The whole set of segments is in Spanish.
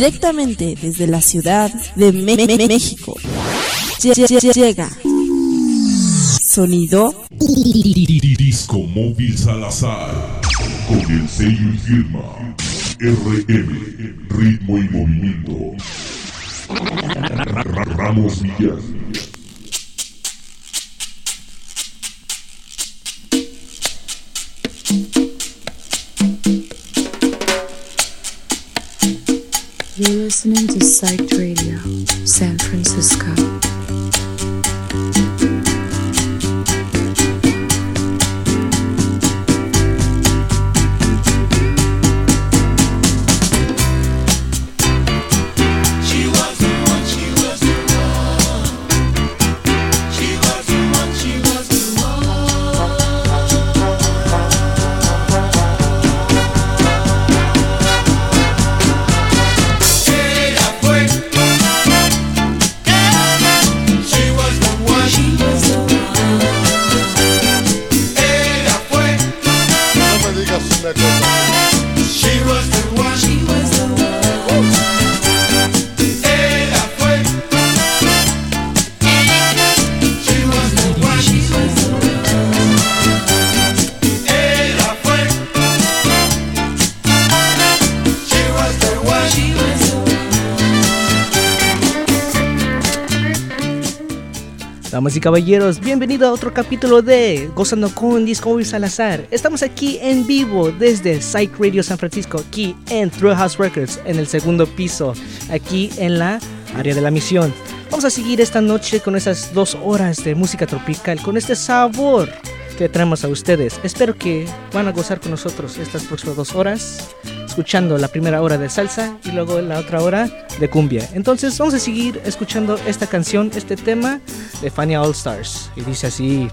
Directamente desde la ciudad de México. Llega. Sonido. Disco Móvil Salazar. Con el sello y firma. RM Ritmo y Movimiento. Ramos Villar caballeros, bienvenido a otro capítulo de Gozando con Disco Salazar. Estamos aquí en vivo desde Psych Radio San Francisco, aquí en Thrill House Records, en el segundo piso, aquí en la área de la misión. Vamos a seguir esta noche con esas dos horas de música tropical, con este sabor que traemos a ustedes. Espero que van a gozar con nosotros estas próximas dos horas escuchando la primera hora de salsa y luego la otra hora de cumbia. Entonces vamos a seguir escuchando esta canción, este tema de Fania All Stars. Y dice así.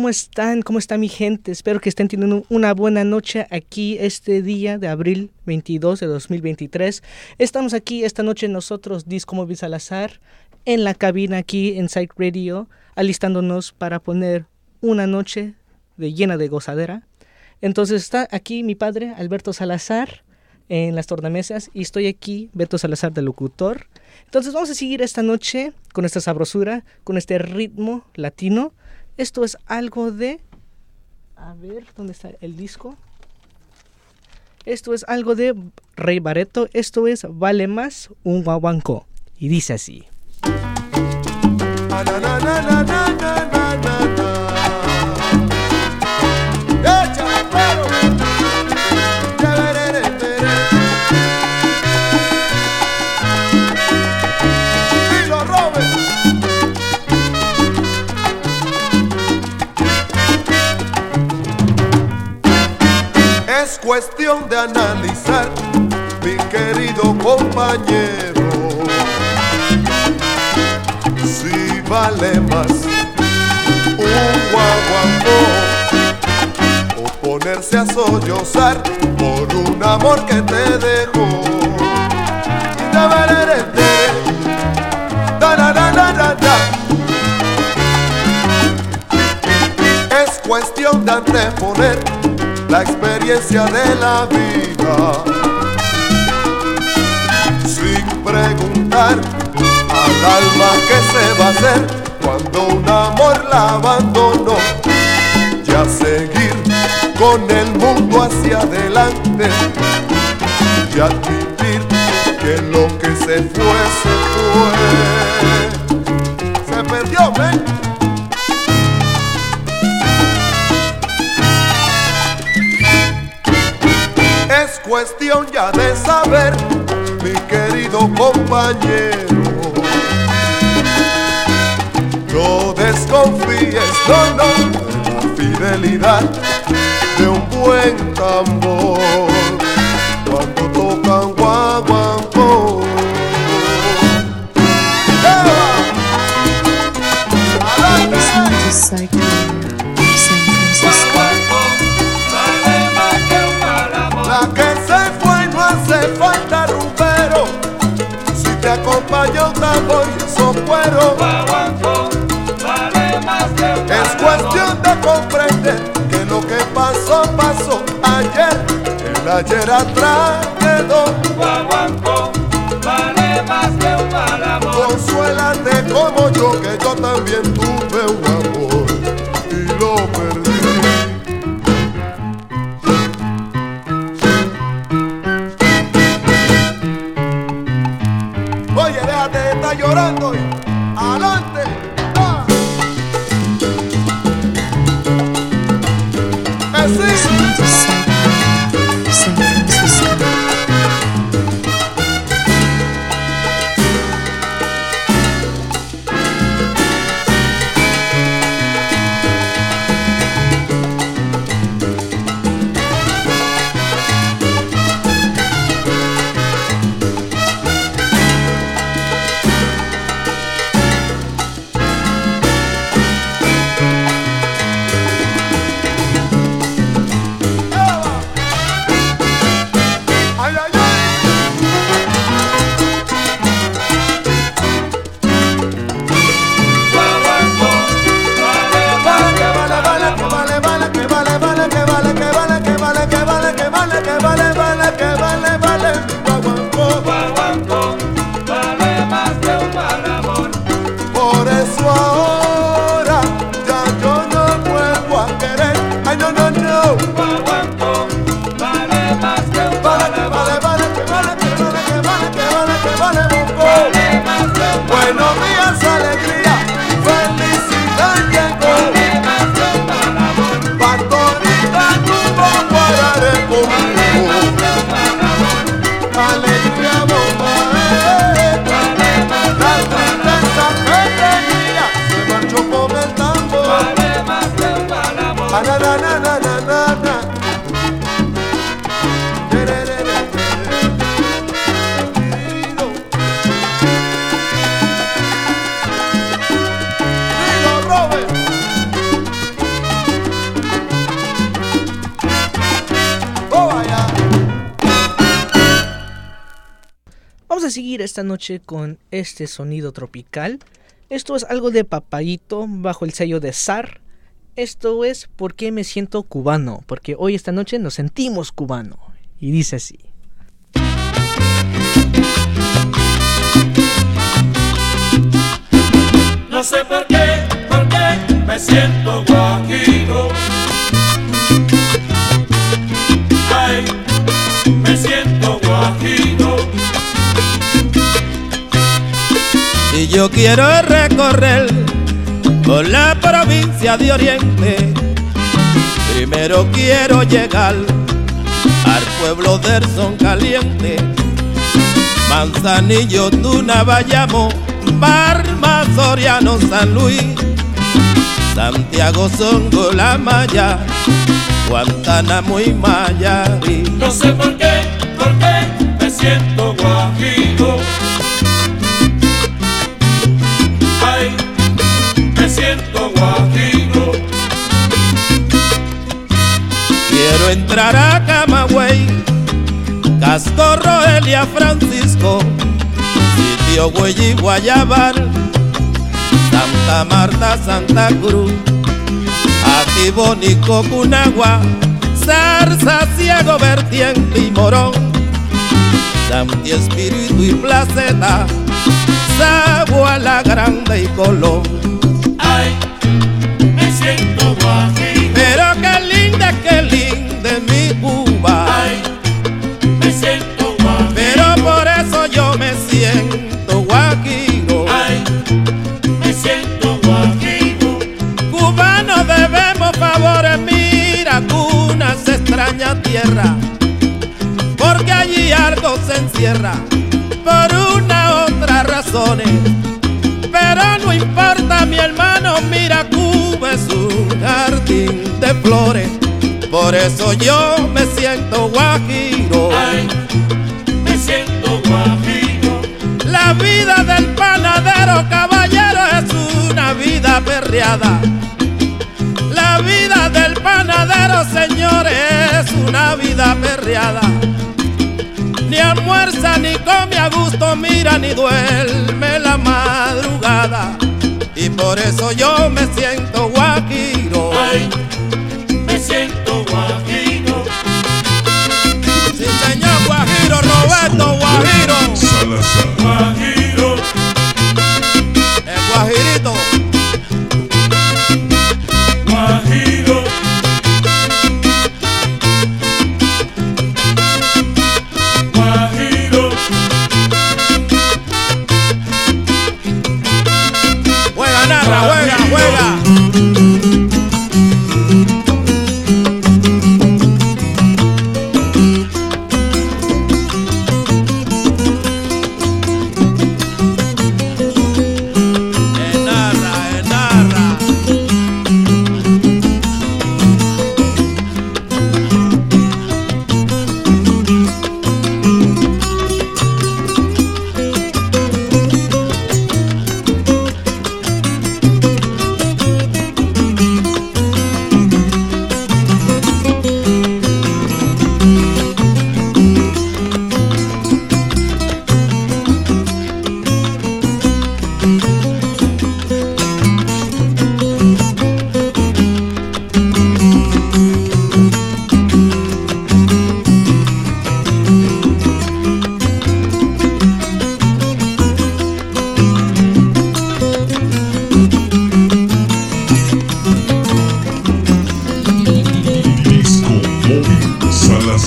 ¿Cómo están? ¿Cómo está mi gente? Espero que estén teniendo una buena noche aquí este día de abril 22 de 2023. Estamos aquí esta noche nosotros, Disco Móvil Salazar, en la cabina aquí en Site Radio, alistándonos para poner una noche de llena de gozadera. Entonces está aquí mi padre, Alberto Salazar, en las tornamesas y estoy aquí, Beto Salazar, de locutor. Entonces vamos a seguir esta noche con esta sabrosura, con este ritmo latino esto es algo de... A ver, ¿dónde está el disco? Esto es algo de Rey Bareto. Esto es Vale Más un Guaguanco. Y dice así. Cuestión de analizar, mi querido compañero, si vale más un guaguancó o ponerse a sollozar por un amor que te dejó. Es cuestión de anteponer la experiencia de la vida. Sin preguntar al alma qué se va a hacer cuando un amor la abandonó. Ya seguir con el mundo hacia adelante y admitir que lo que se fue, se fue. Cuestión ya de saber, mi querido compañero. No desconfíes, no, no, la fidelidad de un buen tambor te acompaña un tambor y esos cueros. Es cuestión de comprender que lo que pasó, pasó ayer. El ayer atrás quedó. vale más que un. Consuélate como yo, que yo también tuve esta noche con este sonido tropical. Esto es algo de papayito bajo el sello de SAR. Esto es porque me siento cubano, porque hoy esta noche nos sentimos cubano. Y dice así. No sé por qué, por qué me siento guajiro. Yo quiero recorrer por la provincia de Oriente. Primero quiero llegar al pueblo del Son Caliente. Manzanillo, Tuna, Bayamo, Parma, Soriano, San Luis, Santiago, Songo, La Maya, Guantánamo y Mayarí. No sé por qué, por qué me siento guajiro. Quiero entrar a Camagüey, Casco, Roelia, Francisco, Sitio Güey y Guayabal, Santa Marta, Santa Cruz, Atibónico, Cunagua, Zarza, Ciego, Vertiente y Morón, Santi Espíritu y Placeta, Sagua, La Grande y Colón. Ay. Pero qué linda, qué linda es mi Cuba. Ay, me siento guajiro. Pero por eso yo me siento guajiro. Ay, me siento guajiro. Cubanos debemos favores, mira, cuna se extraña tierra. Porque allí algo se encierra por una otra razones. Pero no importa, mi hermano, mira, Cuba es un jardín de flores. Por eso yo me siento guajiro. Ay, me siento guajiro. La vida del panadero caballero es una vida perreada. La vida del panadero, señores, es una vida perreada. Ni almuerza ni come a gusto, mira ni duerme la madrugada. Y por eso yo me siento guajiro. Ay, me siento guajiro. Sí, señor Guajiro, Roberto Guajiro. Salazar. Guajiro.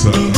Salazar.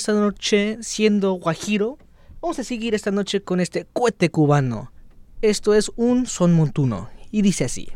Esta noche siendo guajiro. Vamos a seguir esta noche con este cohete cubano. Esto es un son montuno y dice así.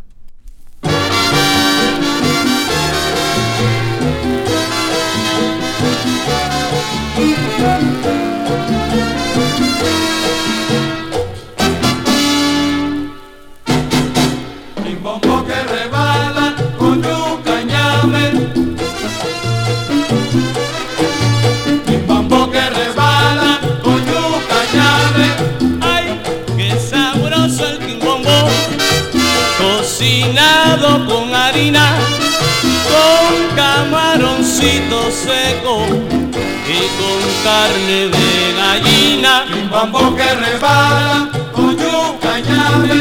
carne de gallina y un bambú que rebala con yuca y llave.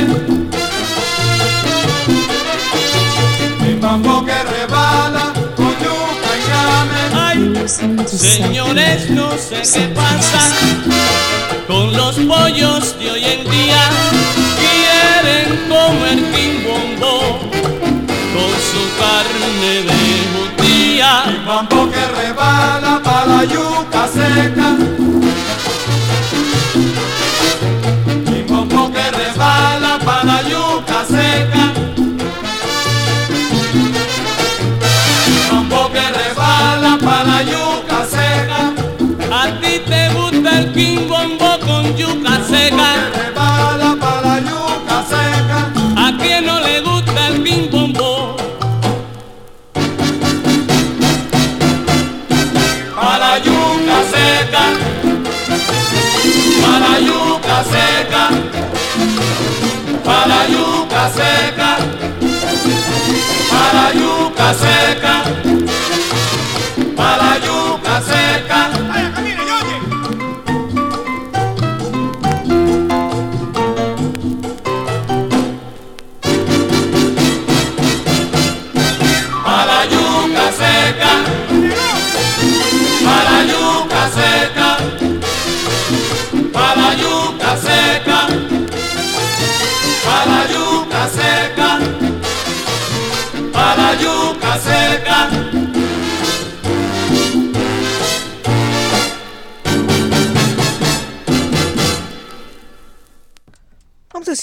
Y que rebala con yuca y. Ay, señores, no sé qué pasa con los pollos de hoy en día. Quieren comer quimbombo con su carne de jutía. Y bambú que rebala yuca seca. Mi bombo que rebala para la yuca seca. Mi bombo que rebala para la yuca seca. A ti te gusta el quimbombo yuca seca. Para la yuca seca.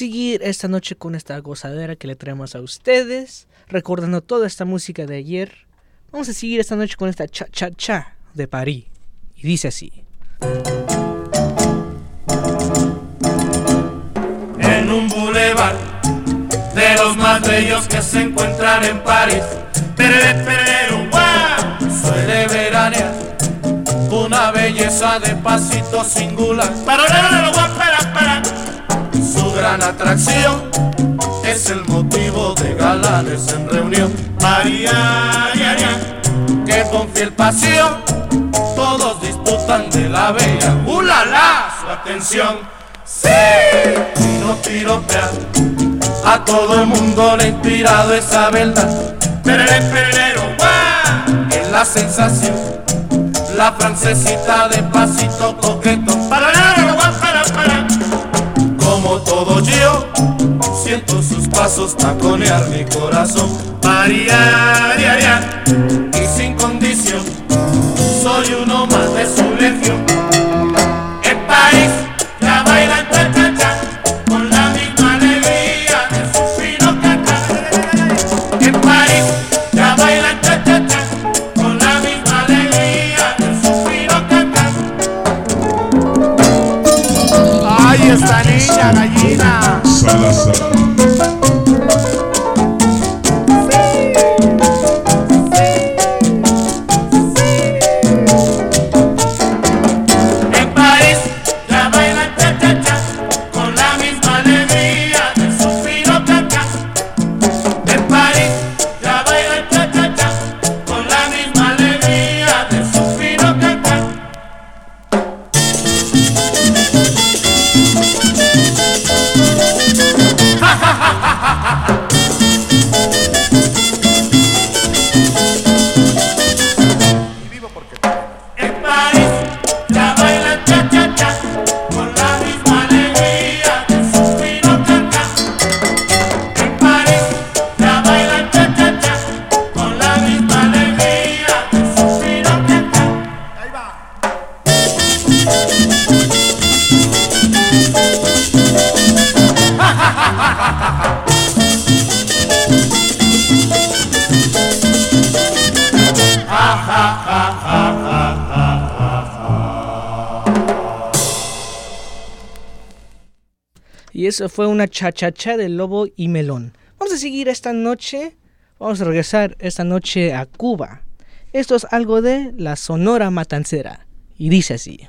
Seguir esta noche con esta gozadera que le traemos a ustedes, recordando toda esta música de ayer. Vamos a seguir esta noche con esta cha cha cha de París. Y dice así. En un bulevar de los más bellos que se encuentran en París. Perere, perere, guau, suele veranear una belleza de pasito singular. Para. Gran atracción es el motivo de galanes en reunión. María, que con fiel pasión todos disputan de la bella. ¡Ulala! Su atención. ¡Sí! No piropear. A todo el mundo le ha inspirado esa verdad. Perere, perero, guau, es la sensación. La francesita de pasito coqueto. Para, siento sus pasos taconear mi corazón. Ya, y sin condición, soy uno más de su legión. En París la bailan cha con la misma alegría de su fino cacá. En París la bailan cha con la misma alegría de su fino cacá. Ay, esta gallina. Salazar. Y eso fue una chachacha de lobo y melón. Vamos a seguir esta noche. Vamos a regresar esta noche a Cuba. Esto es algo de la Sonora Matancera. Y dice así.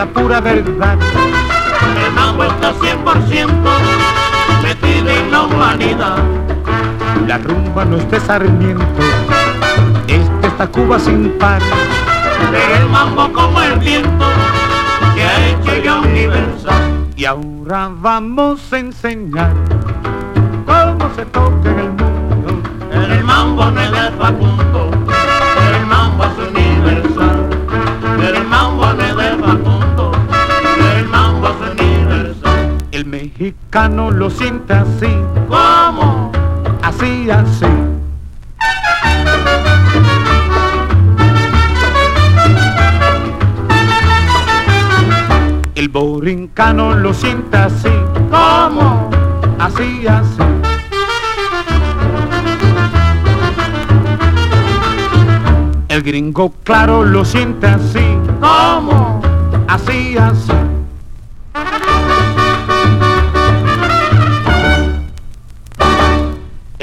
la pura verdad. El mambo está 100% metido en la humanidad. La rumba no es de Sarmiento, es de esta Cuba sin par. Pero el mambo como el viento se ha hecho ya universal. Y ahora vamos a enseñar cómo se toca en el mundo. El mambo no es de Facundo, mexicano lo siente así, ¿Cómo? así, así. El borincano lo siente así, ¿Cómo? así, así. El gringo claro lo siente así, ¿Cómo? así, así.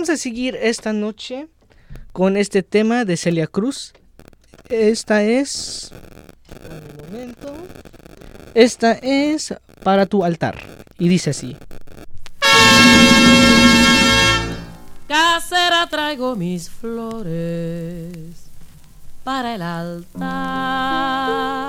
Vamos a seguir esta noche con este tema de Celia Cruz. Esta es. Un momento. Esta es para tu altar. Y dice así. Casera traigo mis flores para el altar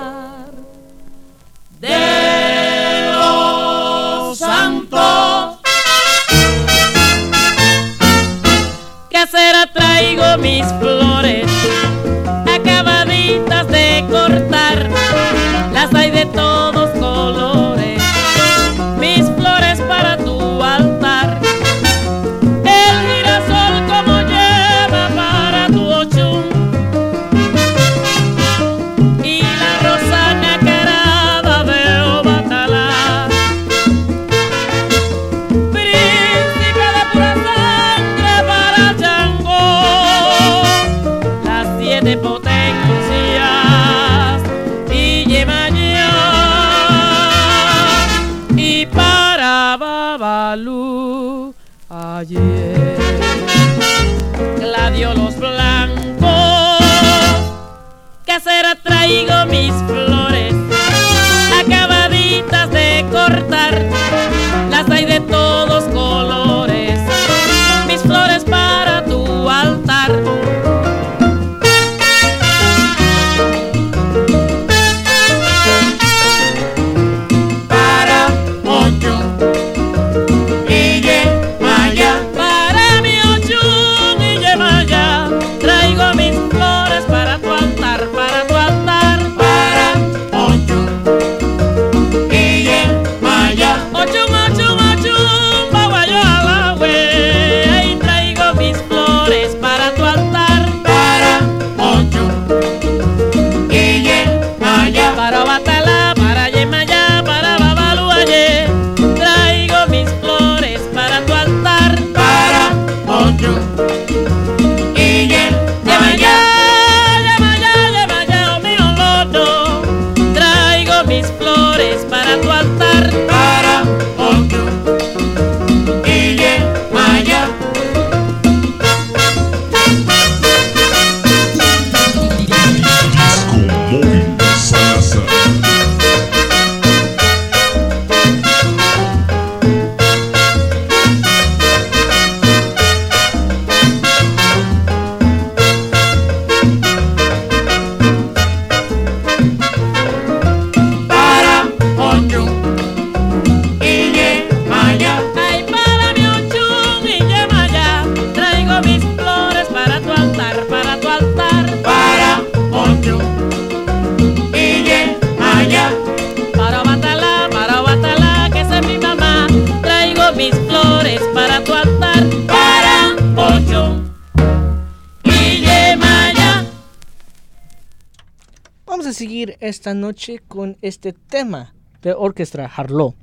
este tema de orquesta Harlow.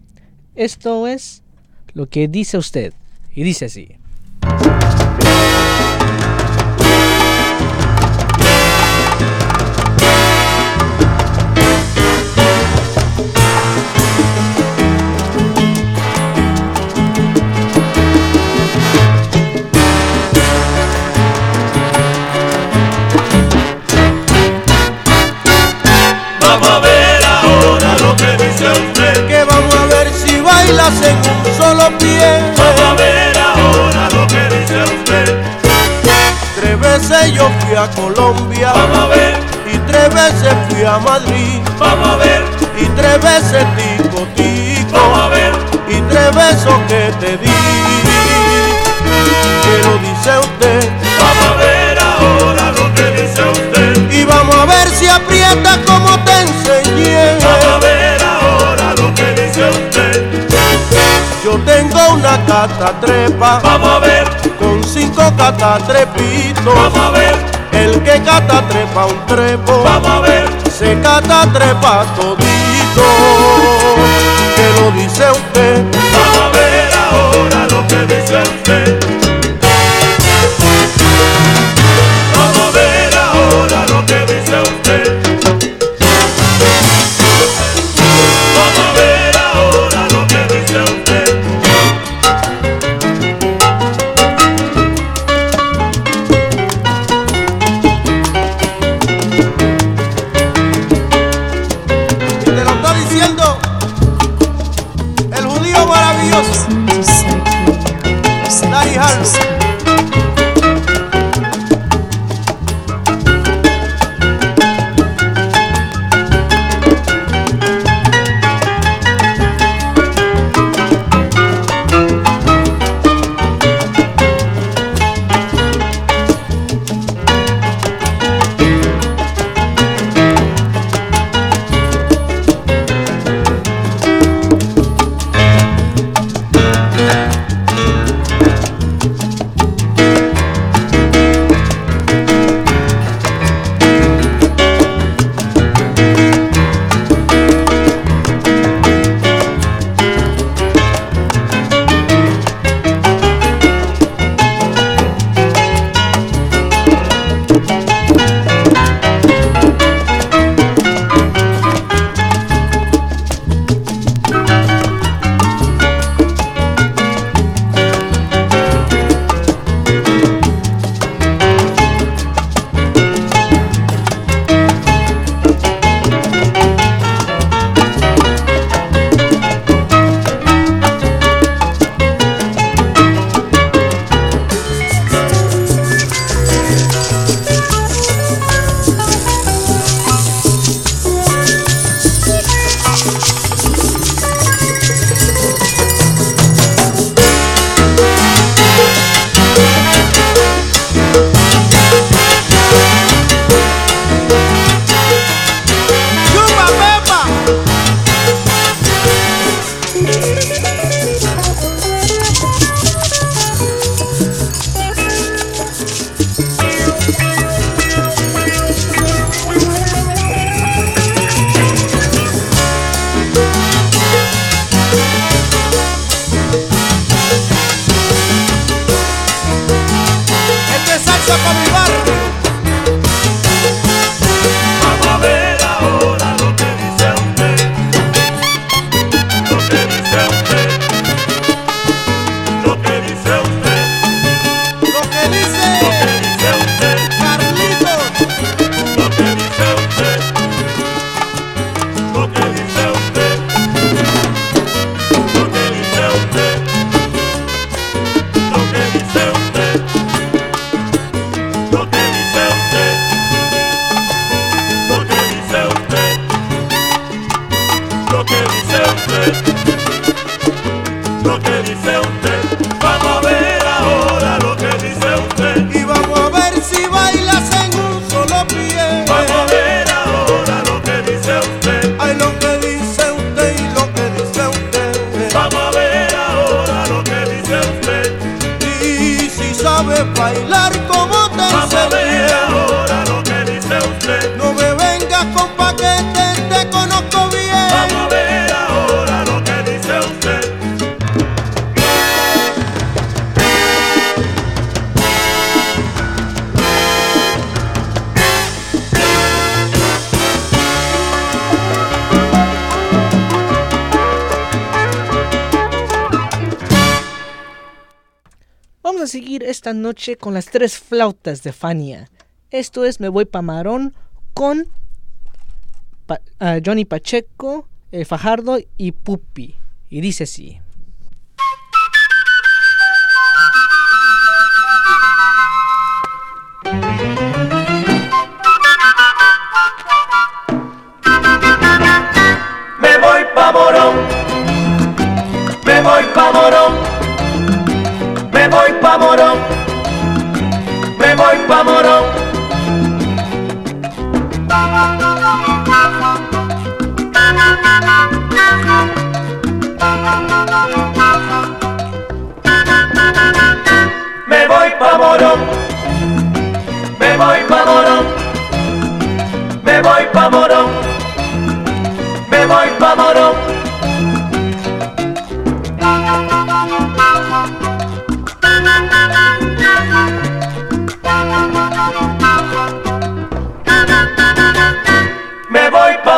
Esto es lo que dice usted y dice así. lo. Vamos a ver ahora lo que dice usted. Tres veces yo fui a Colombia. Vamos a ver. Y tres veces fui a Madrid. Vamos a ver. Y tres veces tico tico. Vamos a ver. Y tres besos que te di. Que lo dice usted. una catatrepa. Vamos a ver. Con cinco catatrepitos. Vamos a ver. El que catatrepa un trepo. Vamos a ver. Se catatrepa todito. Que lo dice usted. Vamos a ver ahora lo que dice usted. Troquei de feio noche con las tres flautas de Fania. Esto es Me Voy Pa' Marón con ah, Johnny Pacheco, eh, Fajardo y Pupi. Y dice así. Me voy pa' Morón, me voy pa' Morón, voy pa' Morón, me voy pa' Morón. Me voy pa' Morón,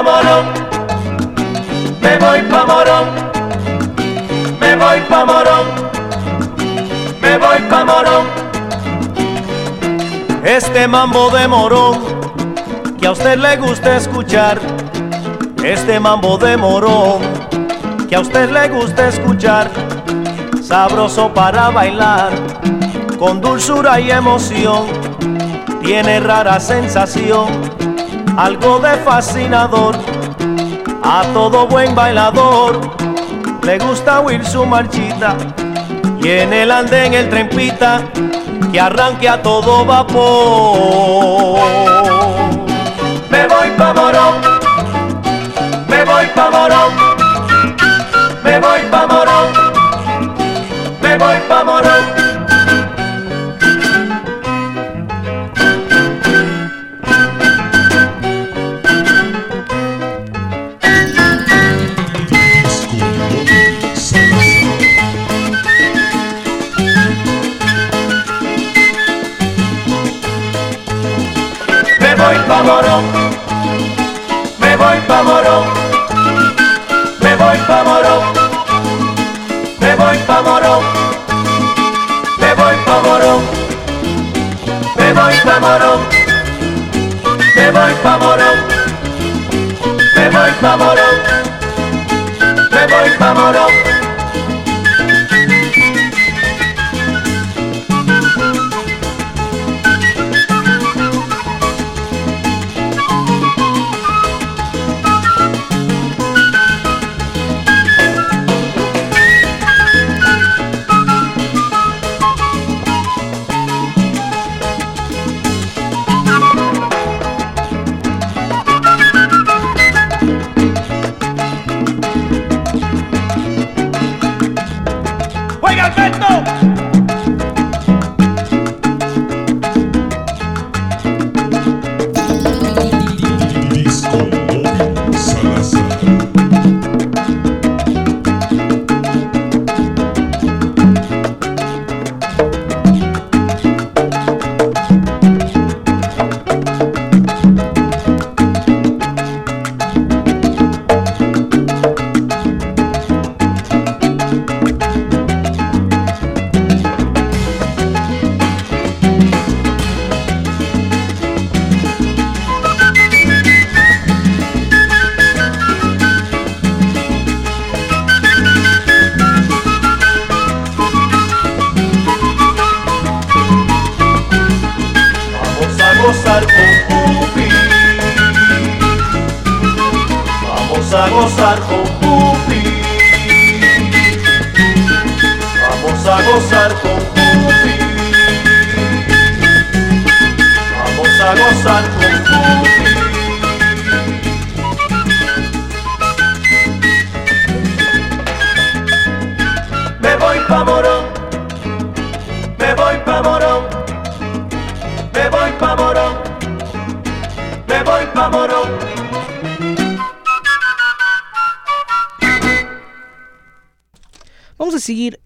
Morón, me voy pa' Morón, me voy pa' Morón, me voy pa' Morón. Este mambo de Morón, que a usted le gusta escuchar, este mambo de morón que a usted le gusta escuchar, sabroso para bailar, con dulzura y emoción, tiene rara sensación, algo de fascinador, a todo buen bailador. Le gusta oír su marchita. Y en el andén el tren pita que arranque a todo vapor. Me voy pa' morón. Me voy pa' Morón, pa' me voy pa' Morón, me voy pa' Morón, me voy pa' Morón, me voy pa' Morón, me voy pa' Morón, me voy pa' Morón, me voy pa' Morón, me voy pa' Morón.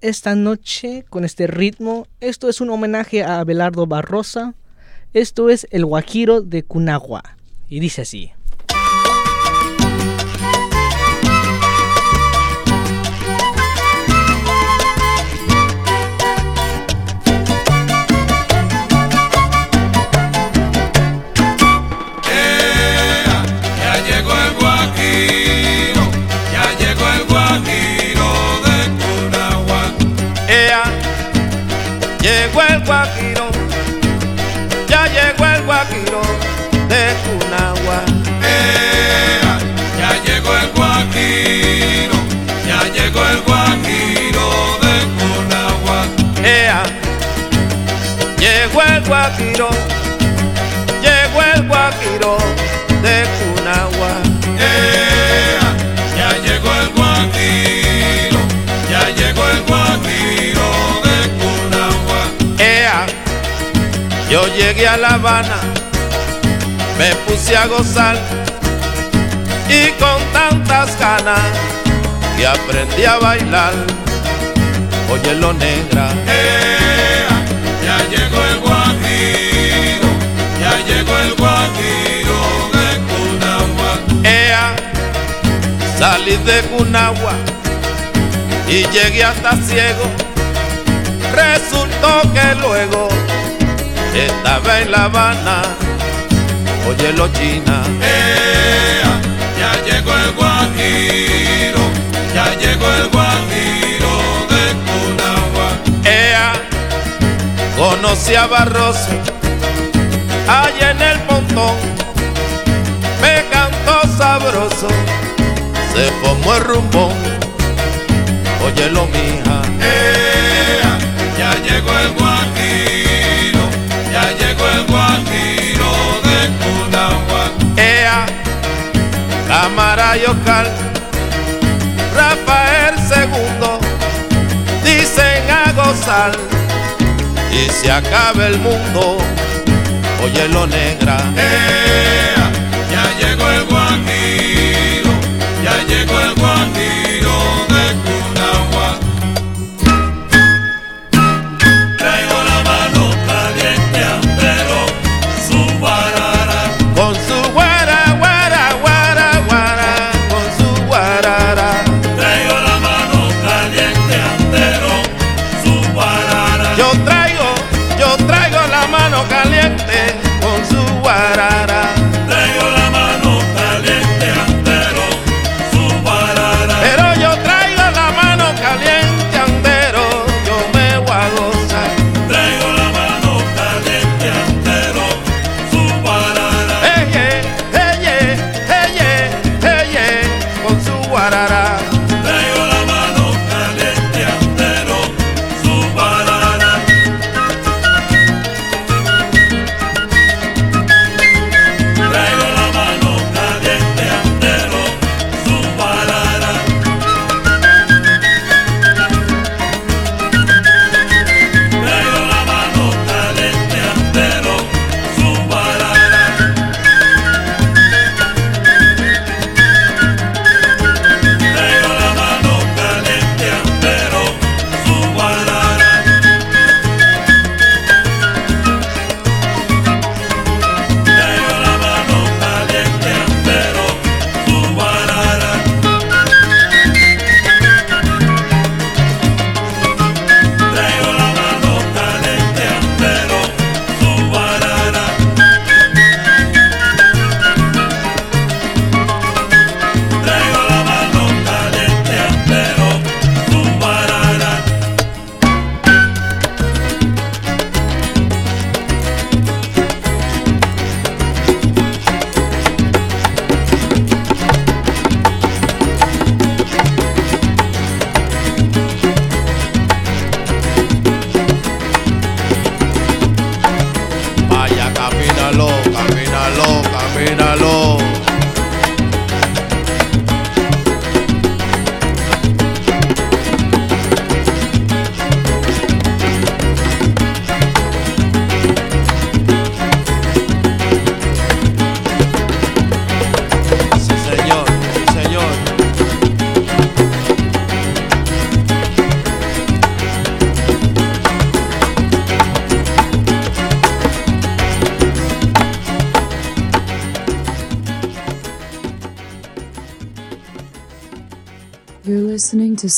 Esta noche con este ritmo. Esto es un homenaje a Abelardo Barrosa. Esto es el Guajiro de Cunagua. Y dice así. Guajiro, llegó el guajiro de Cunagua. Ea, ya llegó el guajiro, ya llegó el guajiro de Cunagua. Ea, yo llegué a La Habana, me puse a gozar y con tantas ganas que aprendí a bailar. Oye lo negra, Ea, salí de Cunagua y llegué hasta ciego. Resultó que luego estaba en La Habana. Oye lo china. Ea, ya llegó el guajiro, ya llegó el guajiro conocí a Barroso allá en el pontón, me cantó sabroso, se formó el rumbón, oye lo mija, Ea, ya llegó el guajiro, ya llegó el guajiro de Cunagua. Ea, cámara y Oscar, Rafael segundo, dicen a gozar, y se acaba el mundo, oye lo negra. Ea, ya llegó el guajiro, ya llegó el guajiro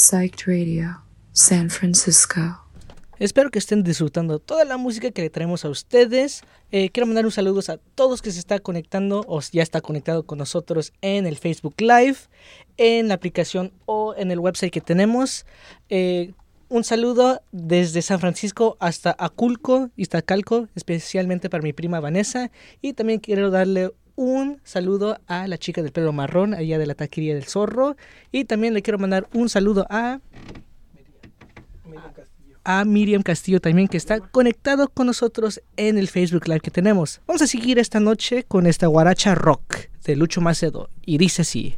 Psyched Radio, San Francisco. Espero que estén disfrutando toda la música que le traemos a ustedes. Eh, quiero mandar un saludo a todos que se están conectando o ya está conectado con nosotros en el Facebook Live, en la aplicación o en el website que tenemos. Eh, un saludo desde San Francisco hasta Aculco, Iztacalco, especialmente para mi prima Vanessa. Y también quiero darle un saludo a la chica del pelo marrón, allá de la taquería del zorro. Y también le quiero mandar un saludo a a Miriam Castillo también que está conectado con nosotros en el Facebook Live que tenemos. Vamos a seguir esta noche con esta guaracha rock de Lucho Macedo y dice así.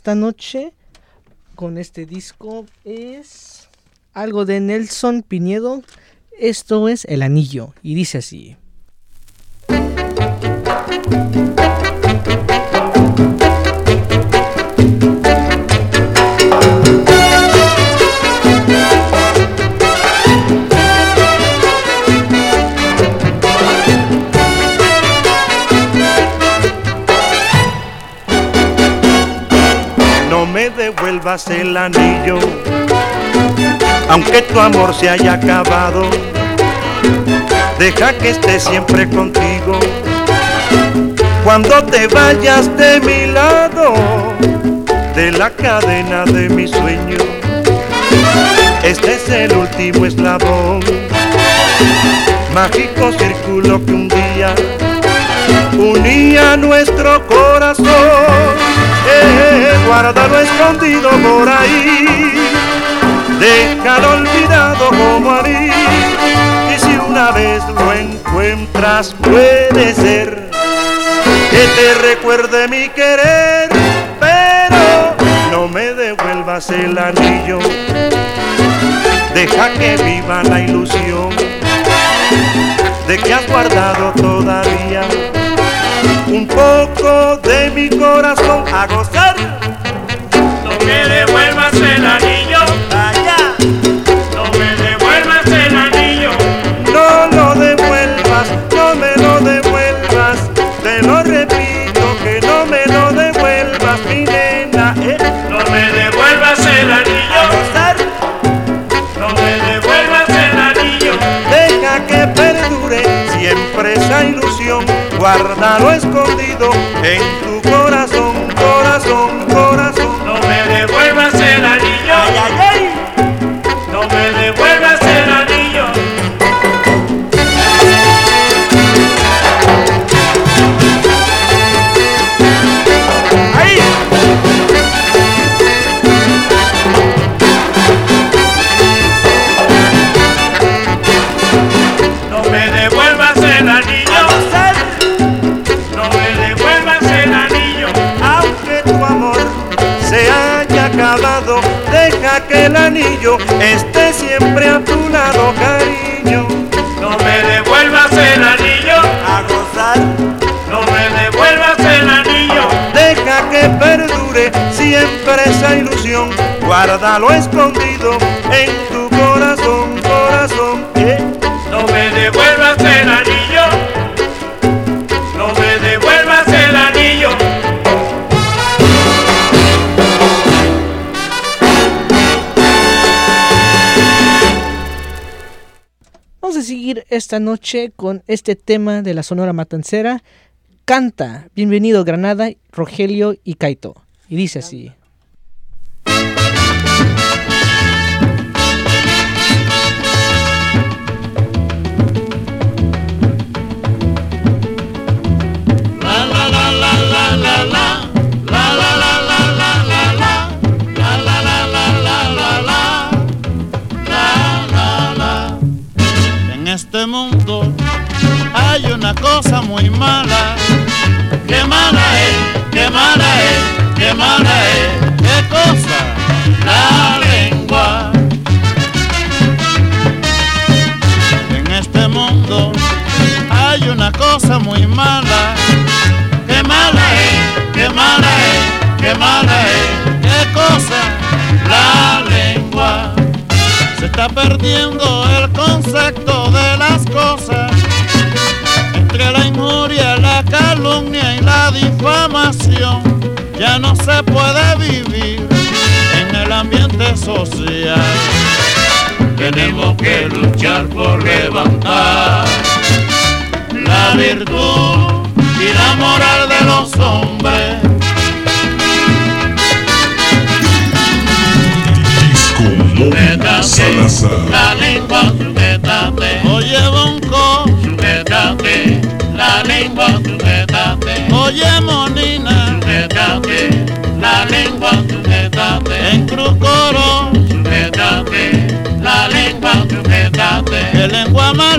Esta noche con este disco. Es algo de Nelson Pinedo. Esto es El Anillo y dice así. Me devuelvas el anillo, aunque tu amor se haya acabado. Deja que esté siempre contigo. Cuando te vayas de mi lado, de la cadena de mi sueño, este es el último eslabón. Mágico círculo que un día unía nuestro corazón. Eh, guárdalo escondido por ahí, déjalo olvidado como a mí. Y si una vez lo encuentras, puede ser que te recuerde mi querer, pero no me devuelvas el anillo. Deja que viva la ilusión de que has guardado todavía un poco de mi corazón a gozar. Guárdalo escondido en el anillo esté siempre a tu lado, cariño. No me devuelvas el anillo. A gozar, No me devuelvas el anillo. deja que perdure siempre esa ilusión. Guárdalo escondido en esta noche con este tema de la Sonora Matancera. Canta, bienvenido Granada, Rogelio y Kaito. Y dice así. Qué mala es. ¿Qué cosa? La lengua. En este mundo hay una cosa muy mala. Qué mala es, qué mala es, qué mala es. ¿Qué cosa? La lengua. Se está perdiendo el concepto de las cosas entre la injuria, la calumnia y la difamación. Ya no se puede vivir en el ambiente social. Tenemos que luchar por levantar la virtud y la moral de los hombres. La lengua, sujétate. Oye, bonco, sujétate. La lengua, sujétate. Oye, monina, crucoro, sujétate. La lengua, sujétate. De lengua más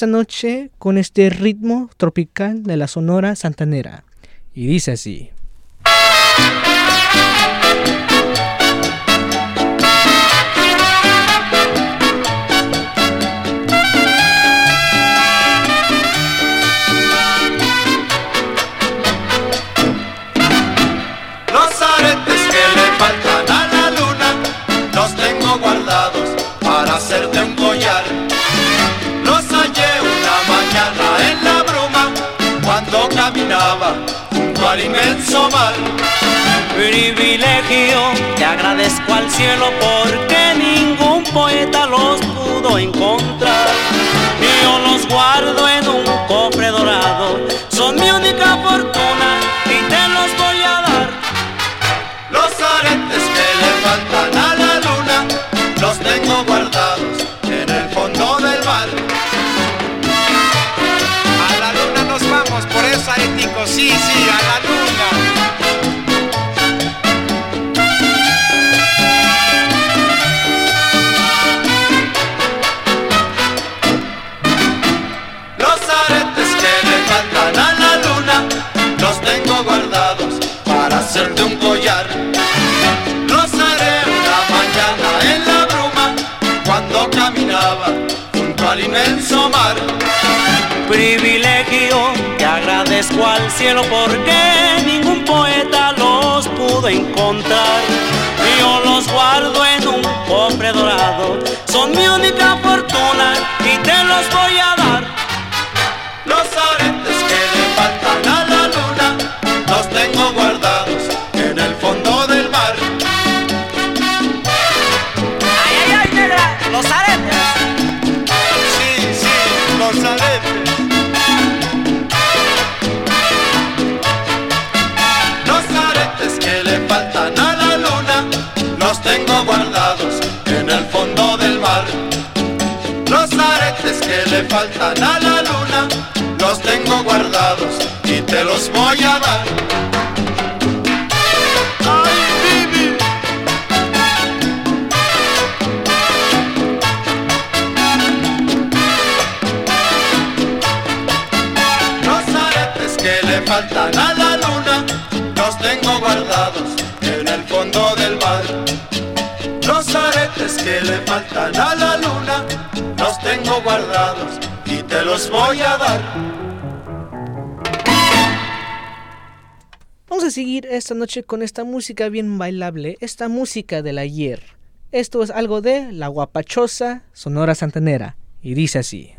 esta noche con este ritmo tropical de la Sonora Santanera. Y dice así. Al inmenso mar. Privilegio te agradezco al cielo porque ningún poeta los pudo encontrar. Yo los guardo en un cofre dorado, son mi única fortuna inmenso mar. Privilegio te agradezco al cielo porque ningún poeta los pudo encontrar. Yo los guardo en un cofre dorado, son mi única fortuna y te los voy a dar. Faltan a la luna, los tengo guardados y te los voy a dar. Los aretes que le faltan a la luna, los tengo guardados en el fondo del mar. Los aretes que le faltan a la luna, los tengo guardados voy a dar. Vamos a seguir esta noche con esta música bien bailable, esta música del ayer. Esto es algo de La Guapachosa Sonora Santanera y dice así.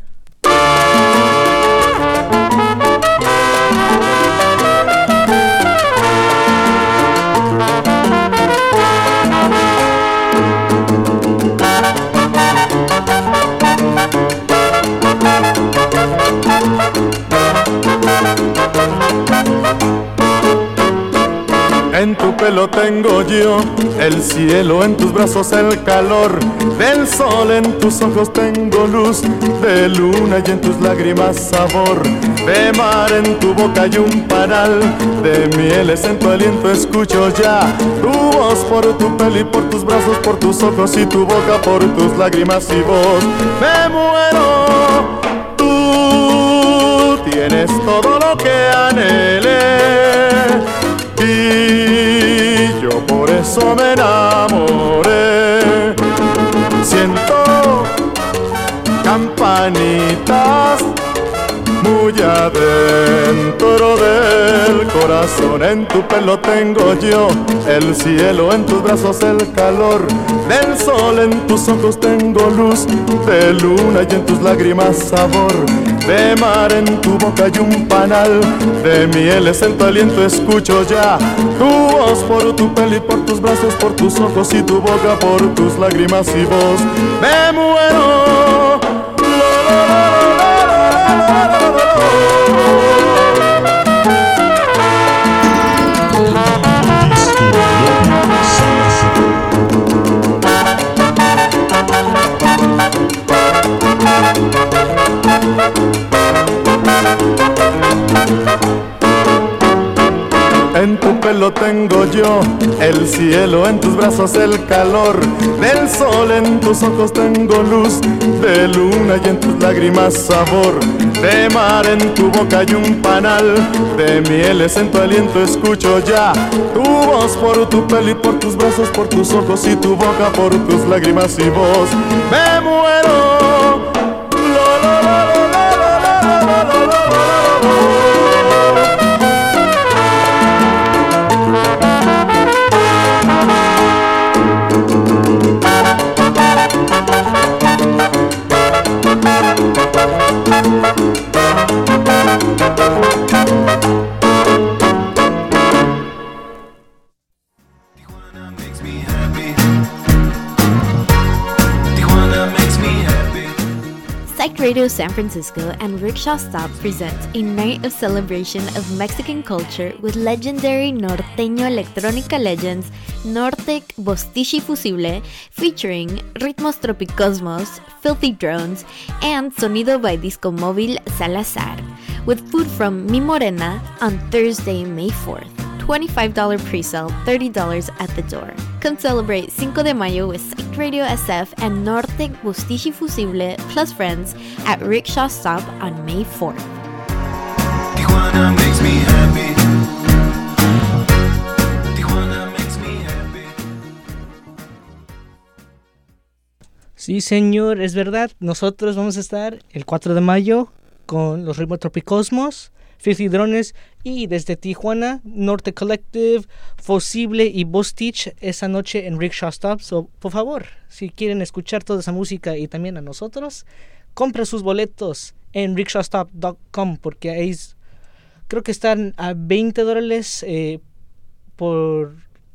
En tu pelo tengo yo el cielo, en tus brazos el calor del sol, en tus ojos tengo luz de luna y en tus lágrimas sabor de mar, en tu boca hay un panal de mieles, en tu aliento escucho ya tu voz por tu pelo y por tus brazos, por tus ojos y tu boca, por tus lágrimas y voz. Me muero, tú tienes todo lo que anhelé eso me enamoré. Siento campanitas muy adentro del corazón. En tu pelo tengo yo el cielo, en tus brazos el calor del sol, en tus ojos tengo luz de luna y en tus lágrimas sabor de mar. En tu boca hay un panal de mieles, en tu aliento escucho ya tu voz por tu pelo y por tus brazos, por tus ojos y tu boca, por tus lágrimas y voz. Me muero. En tu pelo tengo yo el cielo, en tus brazos el calor del sol, en tus ojos tengo luz de luna y en tus lágrimas sabor de mar, en tu boca hay un panal de mieles, en tu aliento escucho ya tu voz por tu pelo y por tus brazos, por tus ojos y tu boca, por tus lágrimas y voz. Me muero. Radio San Francisco and Rickshaw Stop presents a night of celebration of Mexican culture with legendary norteño electrónica legends Nortec Bostichi Fusible featuring Ritmos Tropicosmos, Filthy Drones, and Sonido by Disco Móvil Salazar, with food from Mi Morena on Thursday, May 4th. $25 pre-sale, $30 at the door. Come celebrate Cinco de Mayo with Psych Radio SF and Nortec Bustichi Fusible plus friends at Rickshaw Stop on May 4th. Tijuana makes me happy. Tijuana makes me happy. Sí, señor, es verdad. Nosotros vamos a estar el 4 de mayo con los ritmos Tropicosmos, 50 Drones y desde Tijuana, Norte Collective, Fosible y Bostich esa noche en Rickshaw Stop. So, por favor, si quieren escuchar toda esa música y también a nosotros, compren sus boletos en rickshawstop.com porque ahí creo que están a 20 dólares eh, por,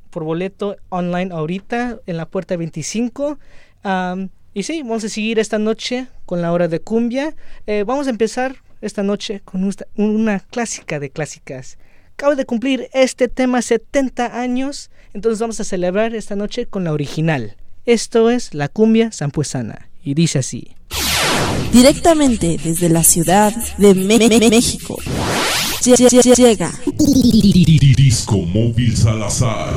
por boleto online ahorita en la puerta 25. Am, y sí, vamos a seguir esta noche con la hora de cumbia. Eh, vamos a empezar esta noche con una clásica de clásicas. Acaba de cumplir este tema 70 años, entonces vamos a celebrar esta noche con la original. Esto es la cumbia zampuesana y dice así. Directamente desde la ciudad de Me- Me- Me- México. Lle- lle- Llega Disco Móvil Salazar.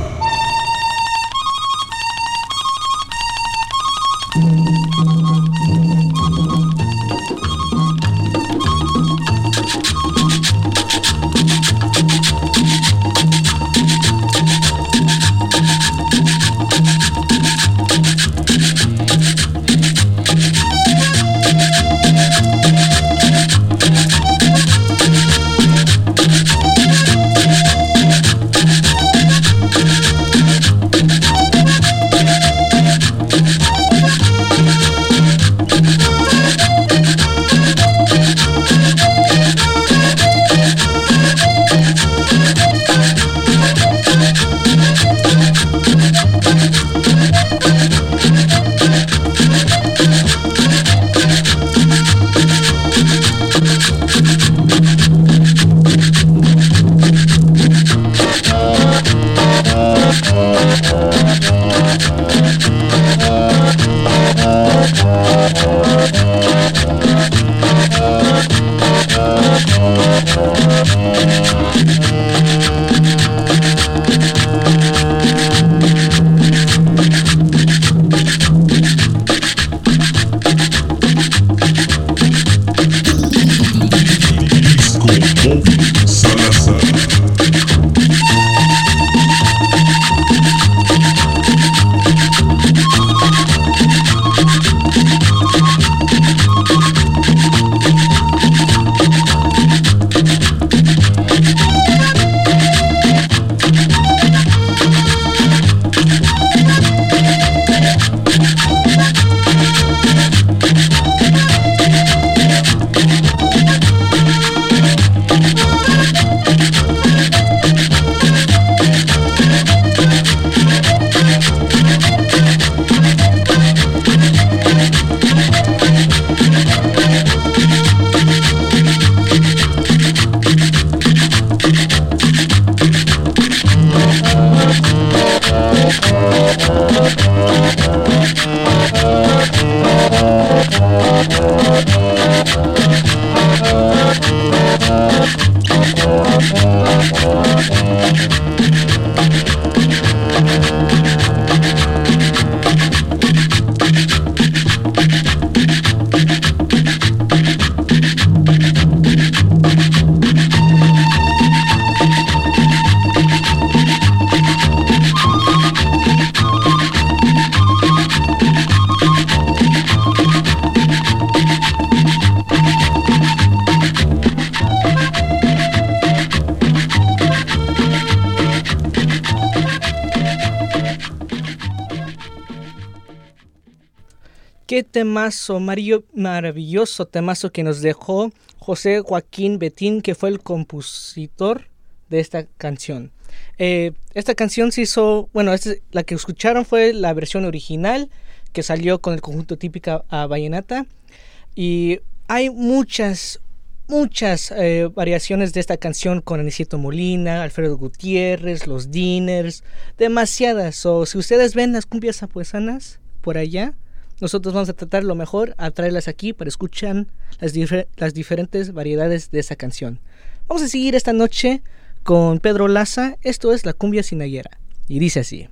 Temazo, maravilloso temazo que nos dejó José Joaquín Betín, que fue el compositor de esta canción. Eh, esta canción se hizo, bueno, esta- la que escucharon fue la versión original que salió con el conjunto típica a Vallenata. Y hay muchas, muchas eh, variaciones de esta canción con Anicito Molina, Alfredo Gutiérrez, los Diners, demasiadas. O si ustedes ven las cumbias zapuesanas por allá, nosotros vamos a tratar lo mejor a traerlas aquí para escuchar las, difer- las diferentes variedades de esa canción. Vamos a seguir esta noche con Pedro Laza. Esto es la cumbia sinayera. Y dice así.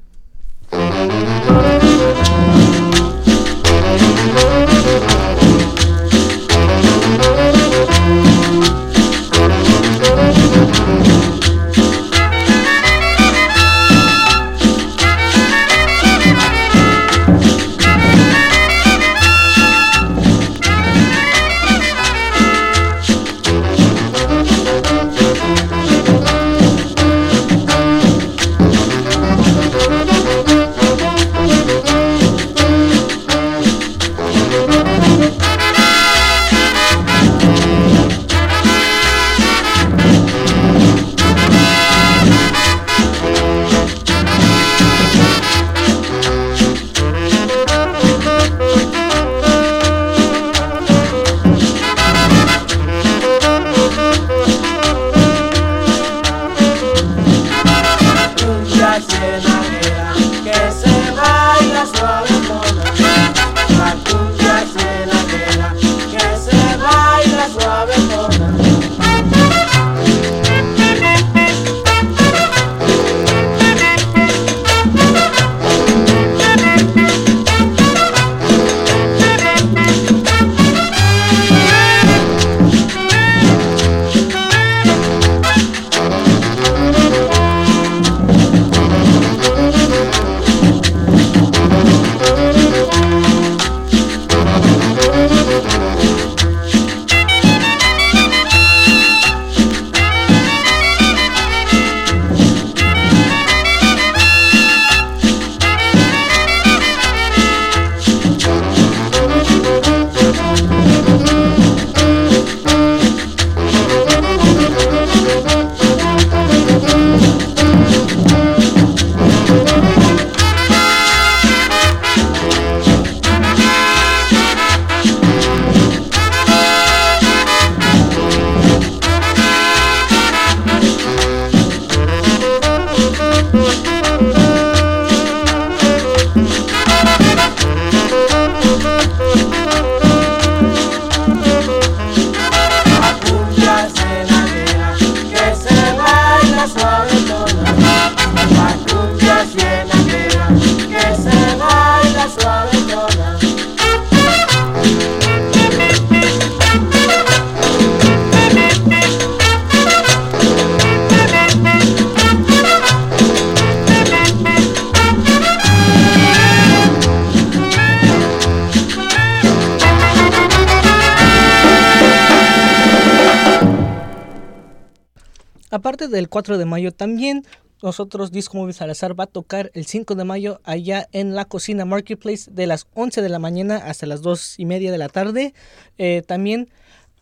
Nosotros Disco Móvil Salazar va a tocar el 5 de mayo allá en la cocina Marketplace de las 11 de la mañana hasta las 2 y media de la tarde. Eh, también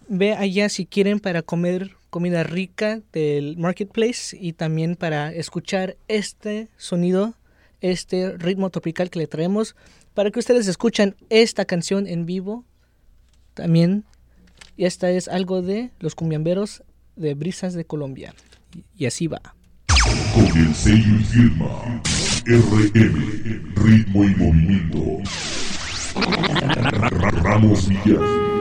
ve allá si quieren para comer comida rica del Marketplace y también para escuchar este sonido, este ritmo tropical que le traemos para que ustedes escuchan esta canción en vivo también. Y esta es algo de los cumbiamberos de Brisas de Colombia. Y así va. Con el sello y firma RM, ritmo y movimiento. Ramos Villar.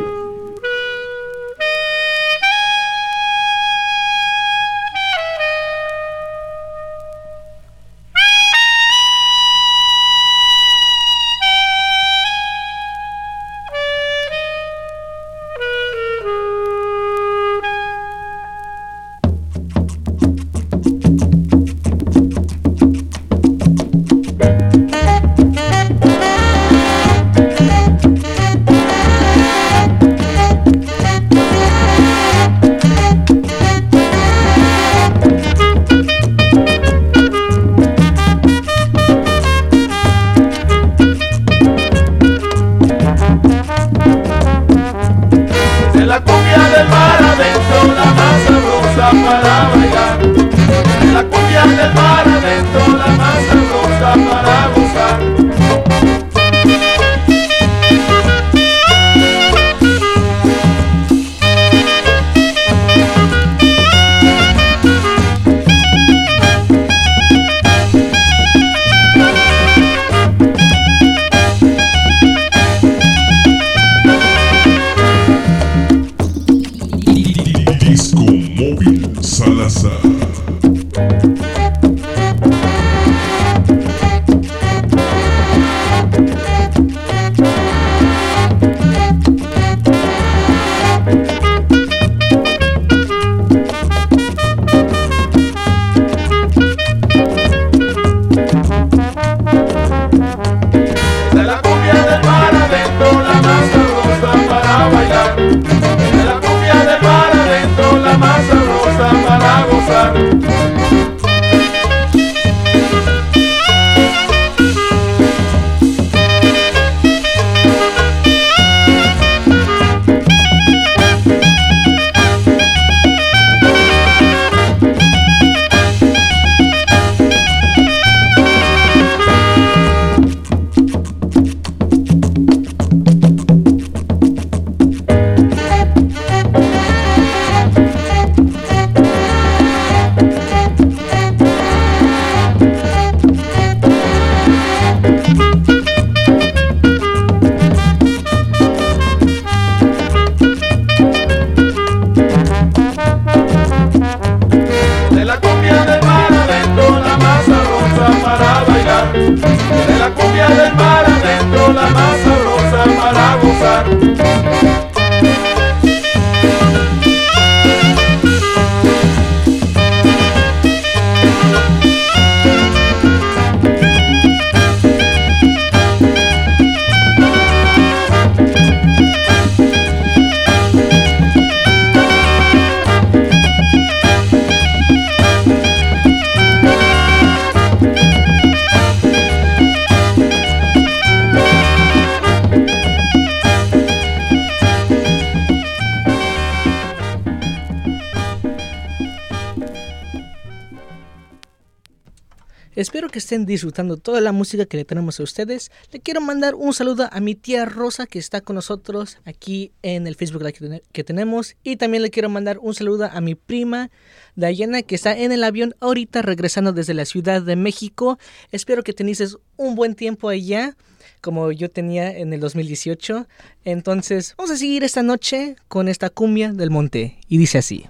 Disfrutando toda la música que le tenemos a ustedes. Le quiero mandar un saludo a mi tía Rosa que está con nosotros aquí en el Facebook que, ten- que tenemos. Y también le quiero mandar un saludo a mi prima Dayana que está en el avión ahorita regresando desde la Ciudad de México. Espero que tenieses un buen tiempo allá como yo tenía en el 2018. Entonces vamos a seguir esta noche con esta cumbia del monte. Y dice así.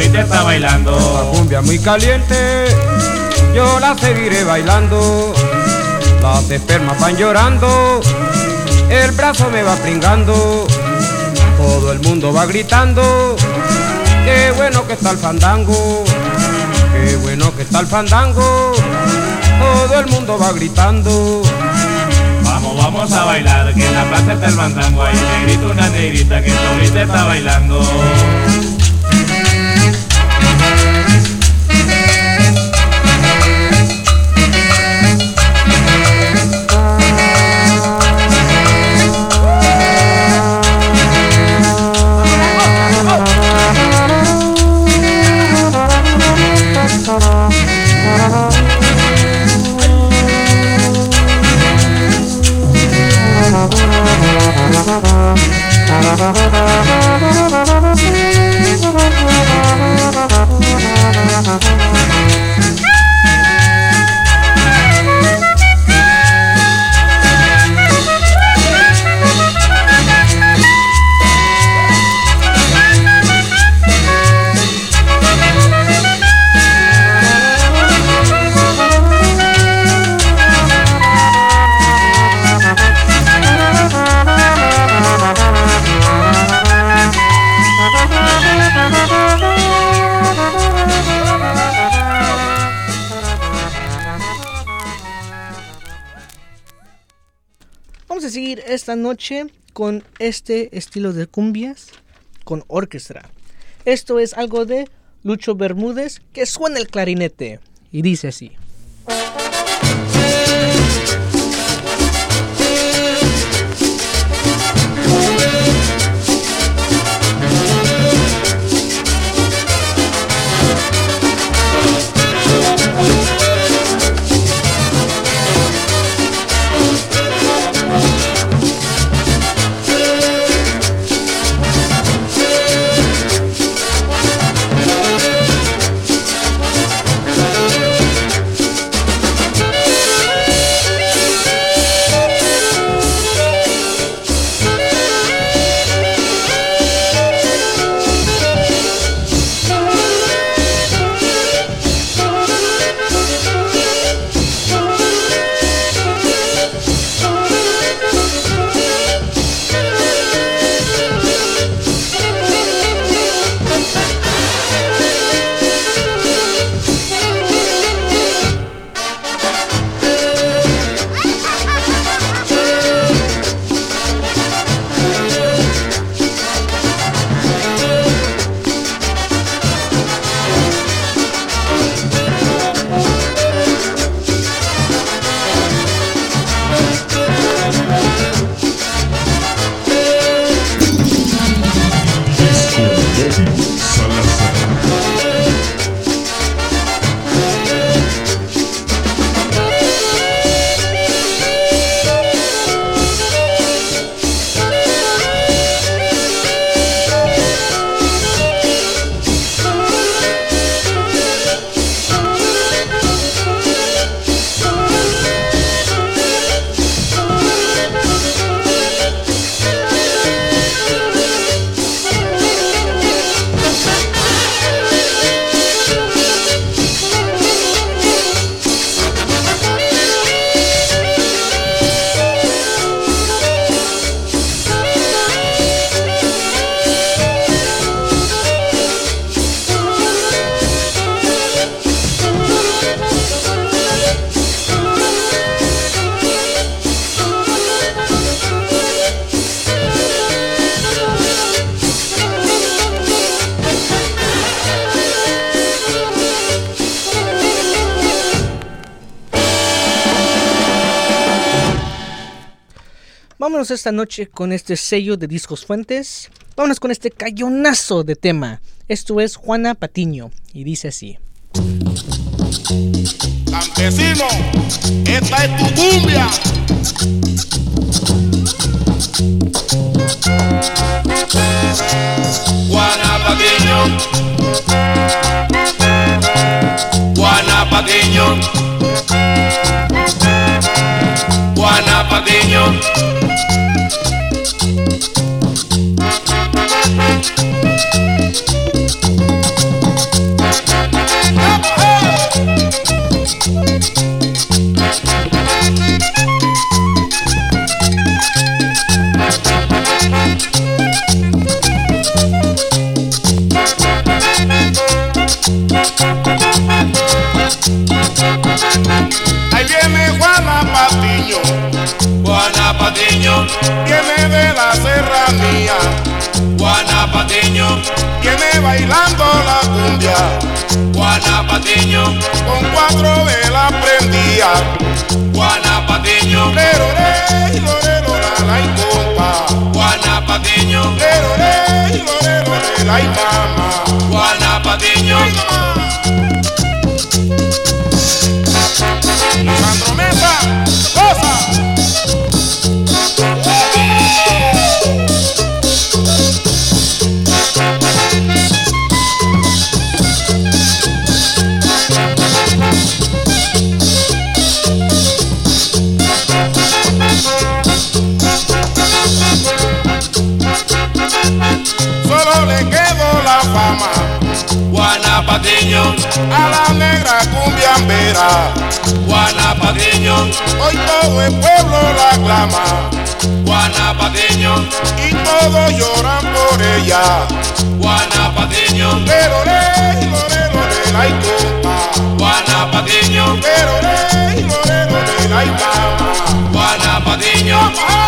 Ahorita está bailando. La cumbia muy caliente, yo la seguiré bailando. Las espermas van llorando, el brazo me va pringando. Todo el mundo va gritando, qué bueno que está el fandango, qué bueno que está el fandango. Todo el mundo va gritando. Vamos, vamos a bailar, que en la plaza está el fandango. Hay un negrito, una negrita que ahorita está bailando. Thank you. Noche con este estilo de cumbias con orquesta. Esto es algo de Lucho Bermúdez que suena el clarinete y dice así. Esta noche con este sello de Discos Fuentes. Vámonos con este cañonazo de tema. Esto es Juana Patiño y dice así. Campesino, esta es tu cumbia. Juana Patiño, Juana Patiño, Juana Patiño. Lore, lore, la y mama, Juana Patiño, Sandro Hoy todo el pueblo la aclama Juana Patiño, y todos lloran por ella. Juana Patiño, Pero le, lore, lore, la. Juana Patiño, Pero le, lore, lore, la. Juana Patiño, ¡Ay!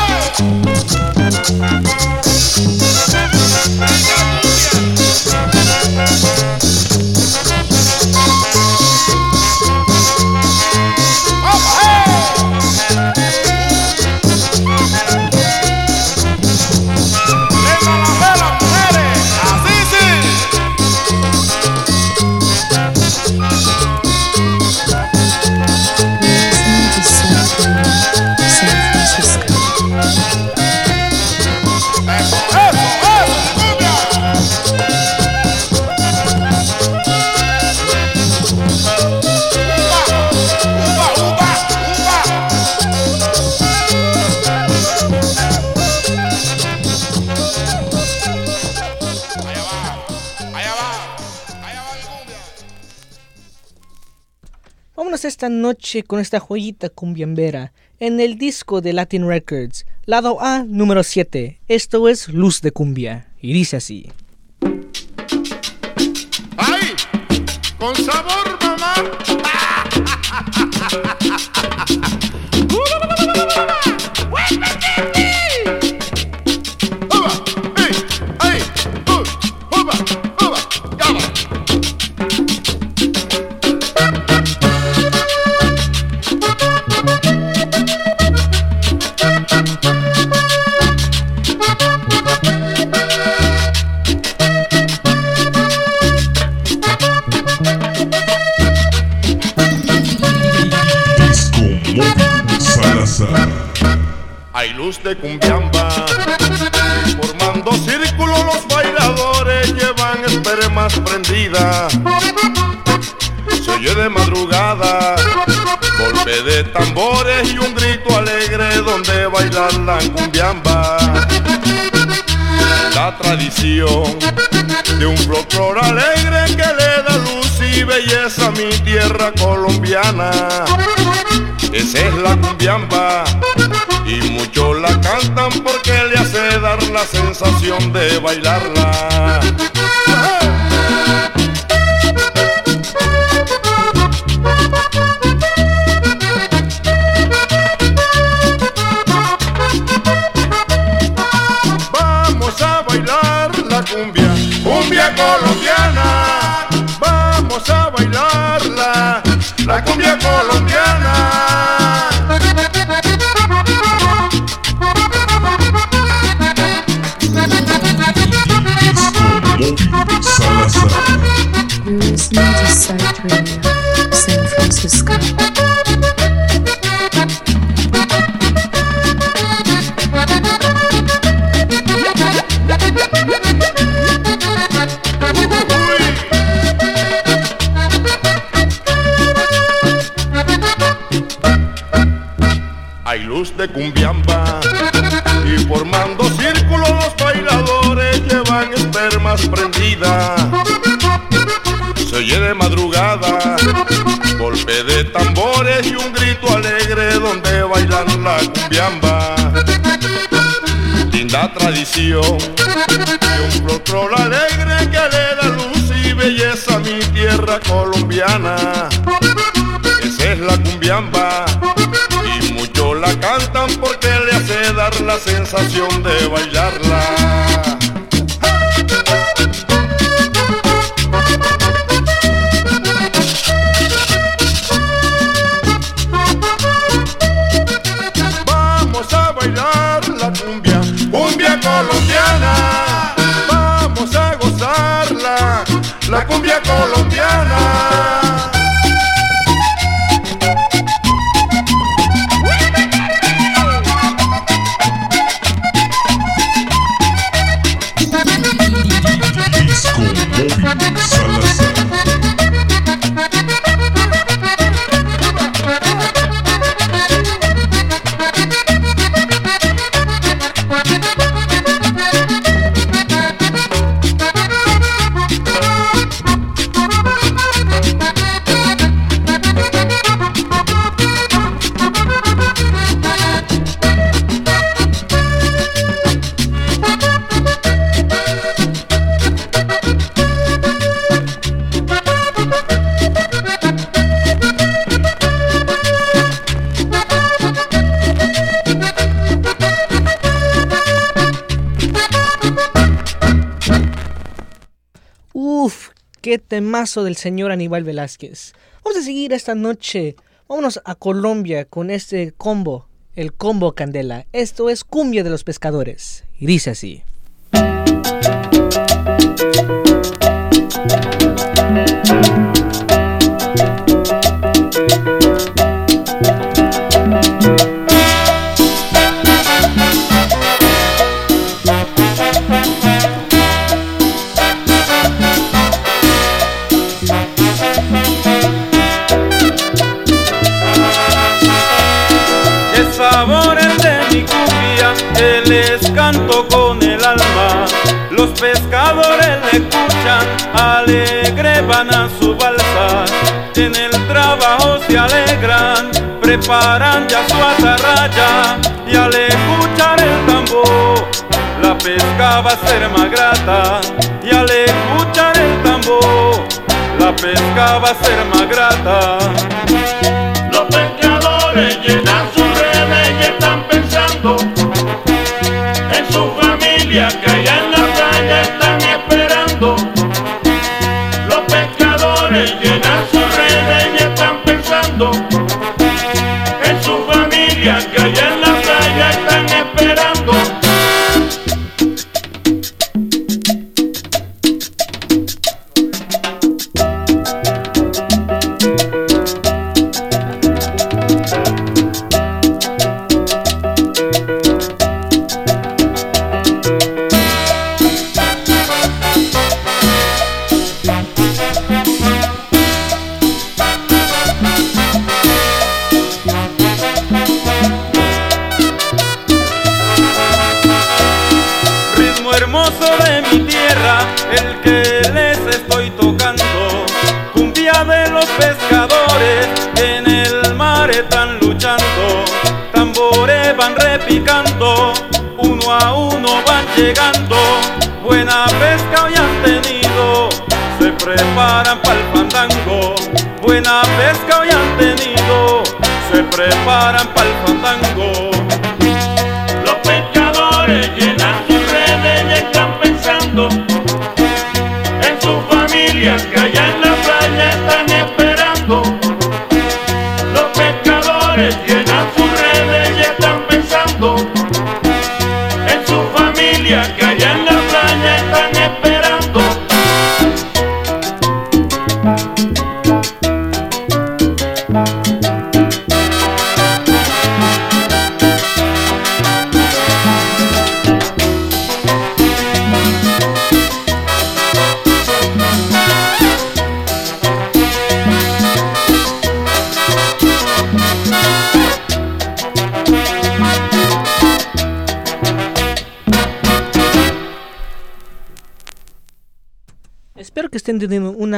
Esta noche con esta joyita cumbiambera en el disco de Latin Records, lado A número 7. Esto es Luz de Cumbia y dice así. ¡Ay! ¡Con sabor, mamá! De cumbiamba formando círculo los bailadores llevan espermas prendidas. Se oye de madrugada golpe de tambores y un grito alegre donde bailar la cumbiamba. La tradición de un folclor alegre que le da luz y belleza a mi tierra colombiana. Esa es la cumbiamba y muchos la cantan porque le hace dar la sensación de bailarla. Vamos a bailar la cumbia, cumbia colombiana. Vamos a bailarla, la cumbia tradición y un folclor alegre que le da luz y belleza a mi tierra colombiana. Esa es la cumbiamba y muchos la cantan porque le hace dar la sensación de bailarla. Qué temazo del señor Aníbal Velázquez. Vamos a seguir esta noche. Vámonos a Colombia con este combo, el combo Candela. Esto es Cumbia de los Pescadores. Y dice así. Alegre van a su balsa. En el trabajo se alegran, preparan ya su atarraya. Y al escuchar el tambor, la pesca va a ser más grata. Y al escuchar el tambor, la pesca va a ser más grata.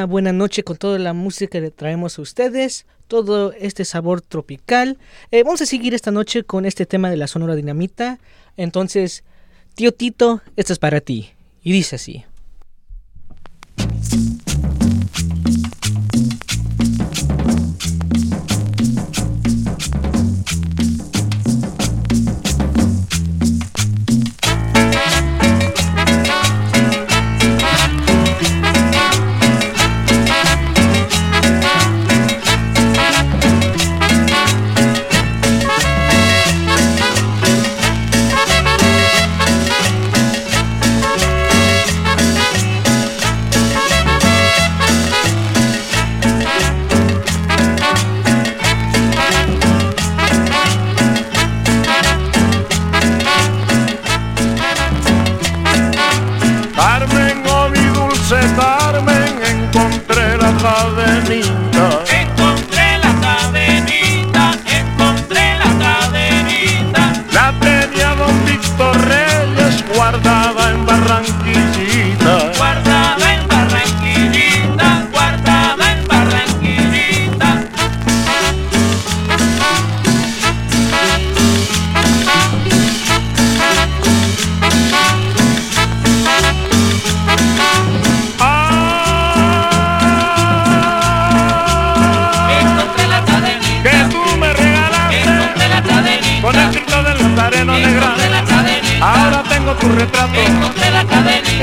Buena noche con toda la música que traemos a ustedes, todo este sabor tropical. Eh, vamos a seguir esta noche con este tema de la Sonora Dinamita. Entonces, tío Tito, esto es para ti. Y dice así. Carmen, encontré la cadenita. Encontré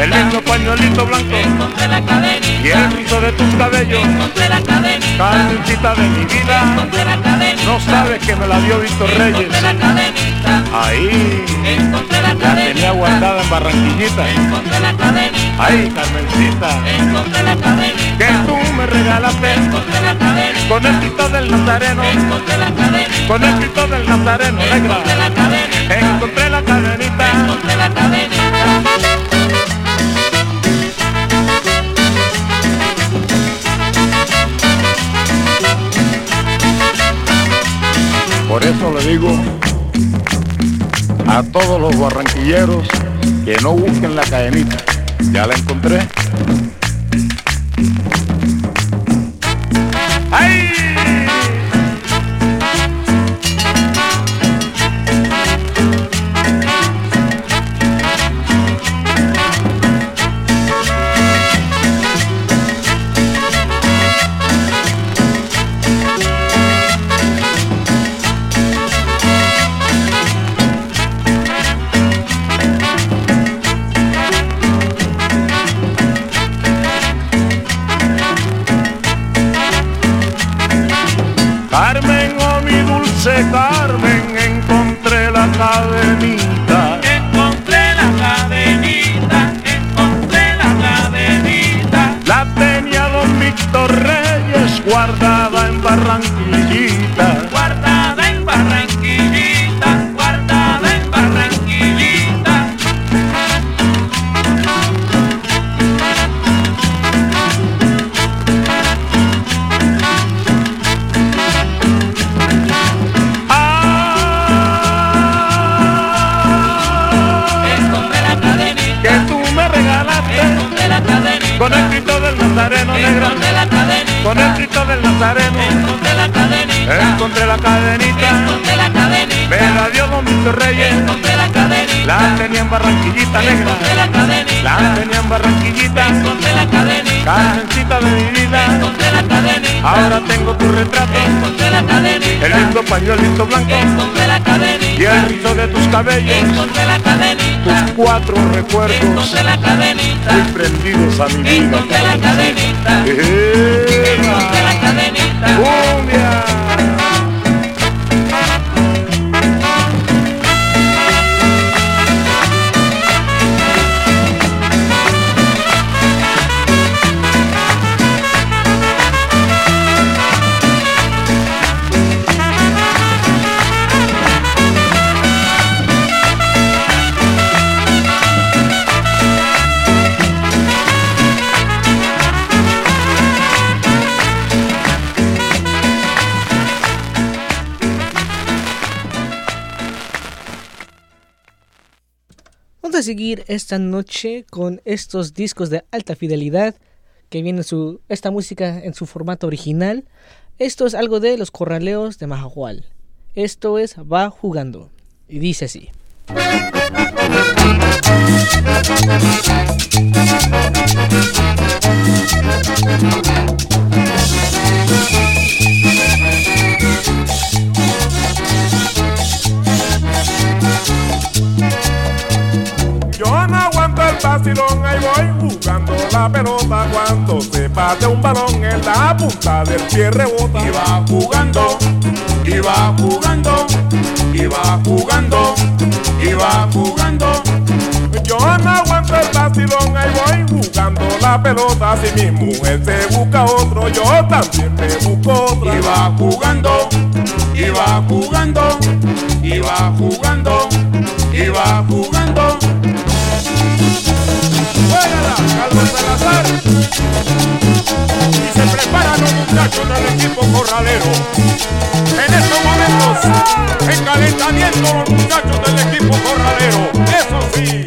pañuelito blanco encontré la cadenita, y el rizo de tus cabellos. encontré la cadenita, Carmencita de mi vida, encontré la cadenita, no sabes que me la dio Víctor Reyes. encontré la cadenita, Ahí encontré la la cadenita, tenía guardada en Barranquillita. encontré la cadenita, Ay, Carmencita, encontré la cadenita, que tú me regalaste encontré la cadenita, con el grito del Nazareno, encontré la cadenita, con el grito del Nazareno, negra. encontré la cadenita, Encontré la cadenita, encontré la cadenita. Eso le digo a todos los barranquilleros que no busquen la cadenita. Ya la encontré. Cuatro recuerdos. Muy prendidos a mi vida. la cadenita, a seguir esta noche con estos discos de alta fidelidad que viene su esta música en su formato original. Esto es algo de los corraleos de Majahual. Esto es Va jugando y dice así. Vacilón, ahí voy jugando la pelota cuando se bate un balón en la punta del pie rebota. Y va jugando, y va jugando, y va jugando, y va jugando. Yo no aguanto el vacilón, ahí voy jugando la pelota. Si mi mujer se busca otro, yo también me busco otra. Y va jugando, y va jugando, y va jugando, y va jugando. Juégala, Carlos Salazar. Y se preparan los muchachos del equipo corralero. En estos momentos, en calentamiento los muchachos del equipo corralero. Eso sí.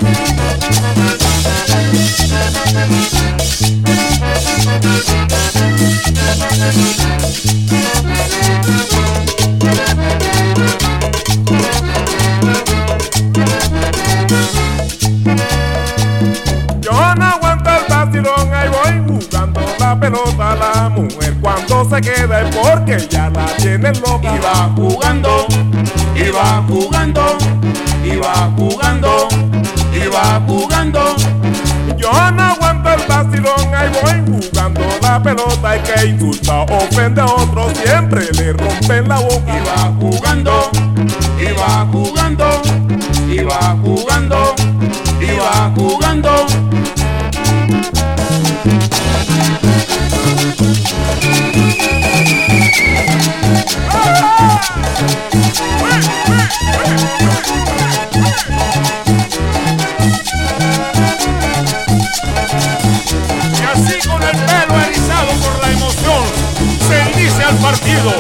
Pelota. La mujer cuando se queda es porque ya la tiene loca. Y va jugando, y va jugando, y va jugando, y va jugando. Yo no aguanto el vacilón, ahí voy jugando la pelota y que insulta, ofende a otro, siempre le rompen la boca. Y va jugando, y va jugando, y va jugando, y va jugando. Y así con el pelo erizado por la emoción, se inicia el partido.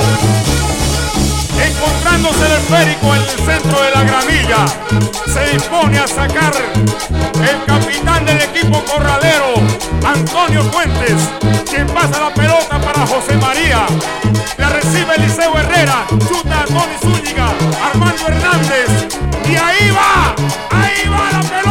Encontrándose el esférico en el centro de la gramilla, se dispone a sacar el capitán del equipo corralero, Antonio Fuentes, quien pasa la pelota para José María. La recibe Eliseo Herrera, chuta a Tony Zúñiga, Armando Hernández, y ahí va, ahí va la pelota.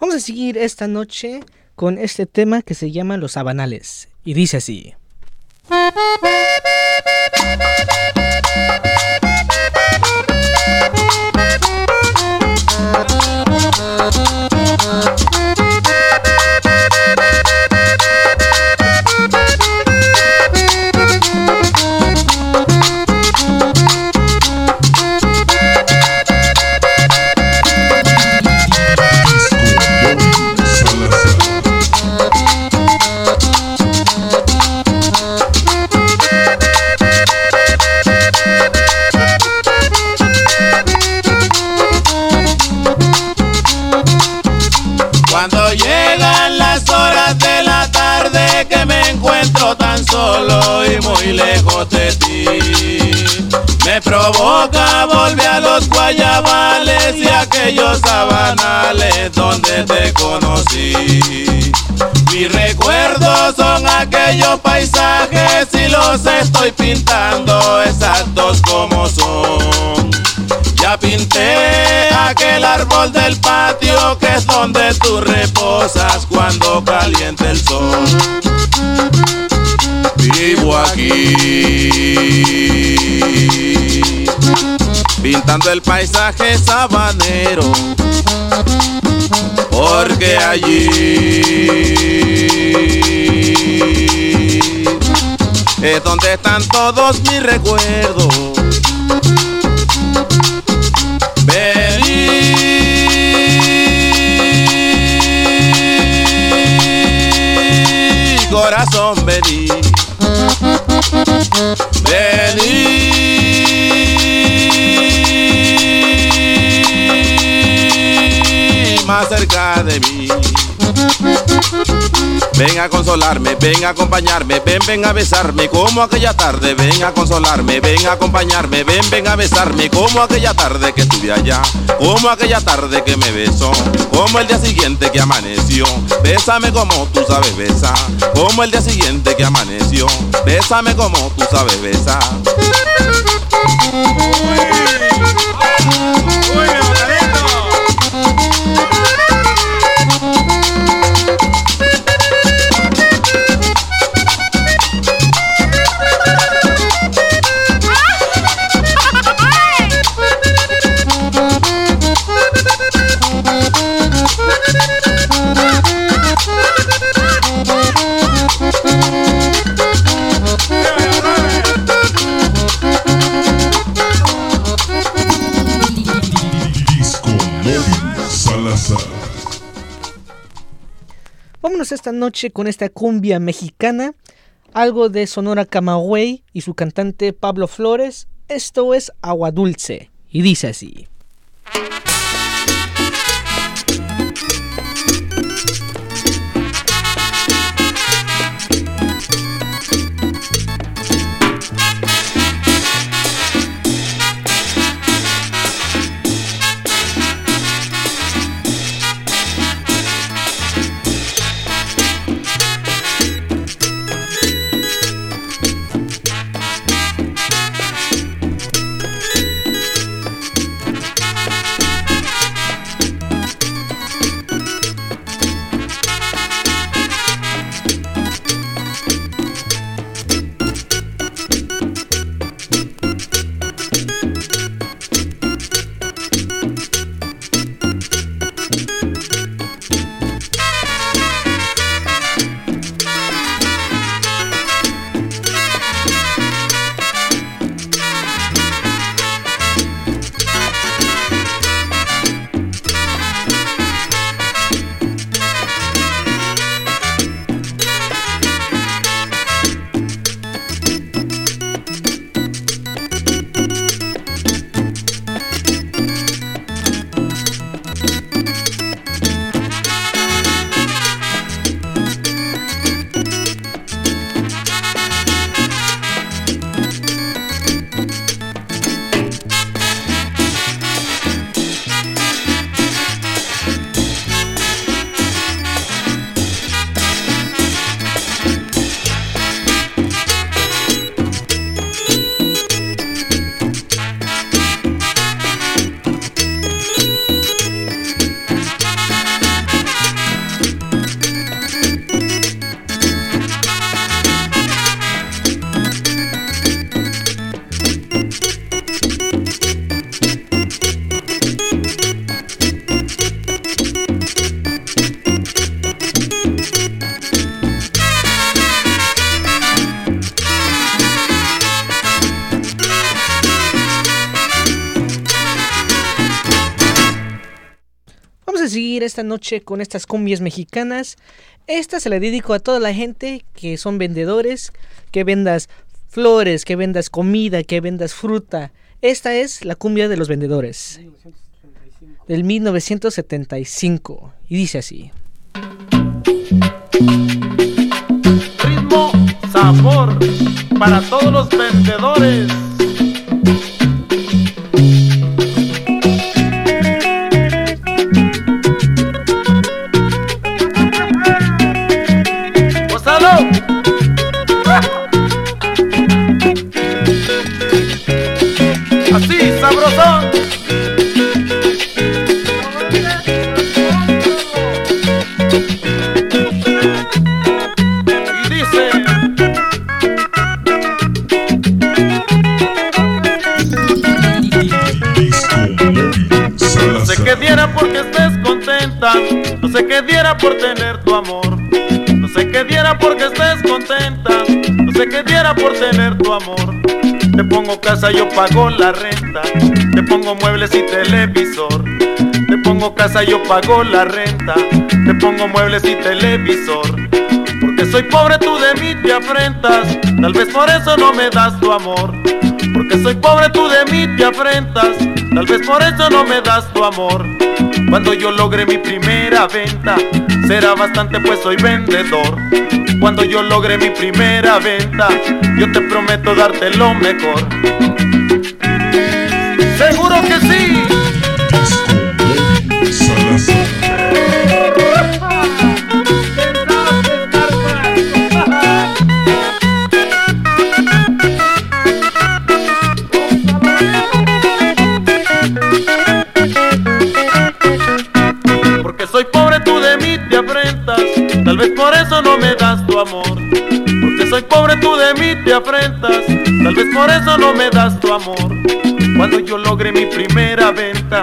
Vamos a seguir esta noche con este tema que se llama Los Sabanales. Y dice así. Los estoy pintando exactos como son. Ya pinté aquel árbol del patio que es donde tú reposas cuando calienta el sol. Vivo aquí, pintando el paisaje sabanero, porque allí es donde están todos mis recuerdos. Vení, corazón, vení. Vení más cerca de mí. Ven a consolarme, ven a acompañarme, ven, ven a besarme como aquella tarde, ven a consolarme, ven a acompañarme, ven, ven a besarme como aquella tarde que estuve allá, como aquella tarde que me besó, como el día siguiente que amaneció, bésame como tú sabes besar, como el día siguiente que amaneció, bésame como tú sabes besar. Esta noche con esta cumbia mexicana, algo de Sonora Camagüey y su cantante Pablo Flores. Esto es Agua Dulce y dice así. Esta noche con estas cumbias mexicanas. Esta se la dedico a toda la gente que son vendedores, que vendas flores, que vendas comida, que vendas fruta. Esta es la cumbia de los vendedores. Del 1975. Y dice así. Ritmo, sabor, para todos los vendedores. No sé qué diera porque estés contenta, no sé qué diera por tener tu amor. No sé qué diera porque estés contenta, no sé qué diera por tener tu amor. Te pongo casa, yo pago la renta, te pongo muebles y televisor. Te pongo casa, yo pago la renta, te pongo muebles y televisor. Porque soy pobre, tú de mí te afrentas, tal vez por eso no me das tu amor. Porque soy pobre, tú de mí te afrentas, tal vez por eso no me das tu amor. Cuando yo logre mi primera venta, será bastante pues soy vendedor. Cuando yo logre mi primera venta, yo te prometo darte lo mejor. Seguro que sí. Soy pobre, tú de mí te afrentas. Tal vez por eso no me das tu amor. Porque soy pobre, tú de mí te afrentas. Tal vez por eso no me das tu amor. Cuando yo logre mi primera venta,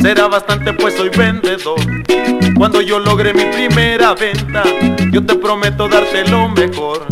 será bastante pues soy vendedor. Cuando yo logre mi primera venta, yo te prometo darte lo mejor.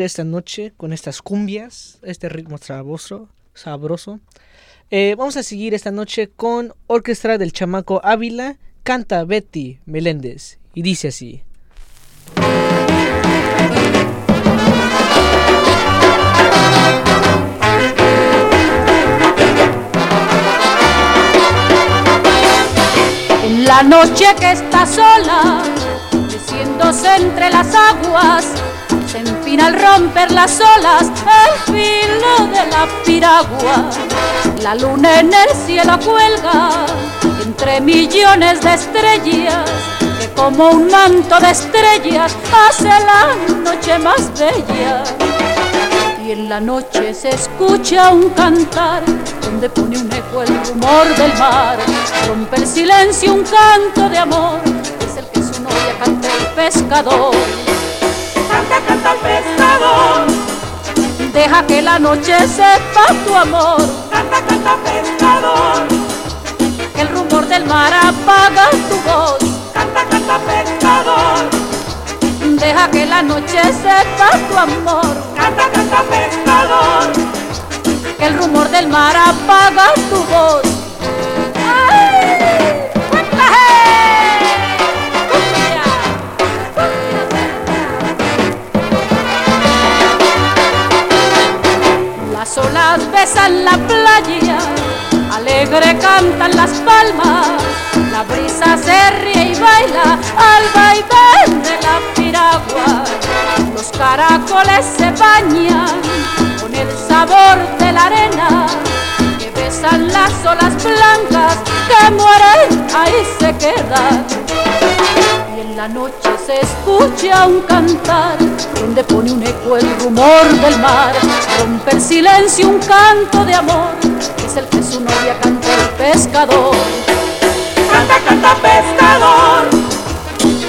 Esta noche con estas cumbias, este ritmo sabroso. sabroso. Eh, vamos a seguir esta noche con Orquestra del Chamaco Ávila, canta Betty Meléndez y dice así. En la noche que está sola, meciéndose entre las aguas, empina al romper las olas el filo de la piragua. La luna en el cielo cuelga entre millones de estrellas, que como un manto de estrellas hace la noche más bella. Y en la noche se escucha un cantar donde pone un eco el rumor del mar. Rompe el silencio un canto de amor, es el que su novia canta el pescador. Canta, canta el pescador. Deja que la noche sepa tu amor. Canta, canta pescador. Que el rumor del mar apaga tu voz. Canta, canta pescador. Deja que la noche sepa tu amor. Canta, canta pescador. Que el rumor del mar apaga tu voz. ¡Ay! Olas besan la playa, alegre cantan las palmas, la brisa se ríe y baila al vaivén de la piragua. Los caracoles se bañan con el sabor de la arena, besan las olas blancas que mueren, ahí se quedan. Y en en la noche se escucha un cantar, donde pone un eco el rumor del mar, rompe el silencio un canto de amor, es el que su novia canta el pescador. Canta, canta pescador,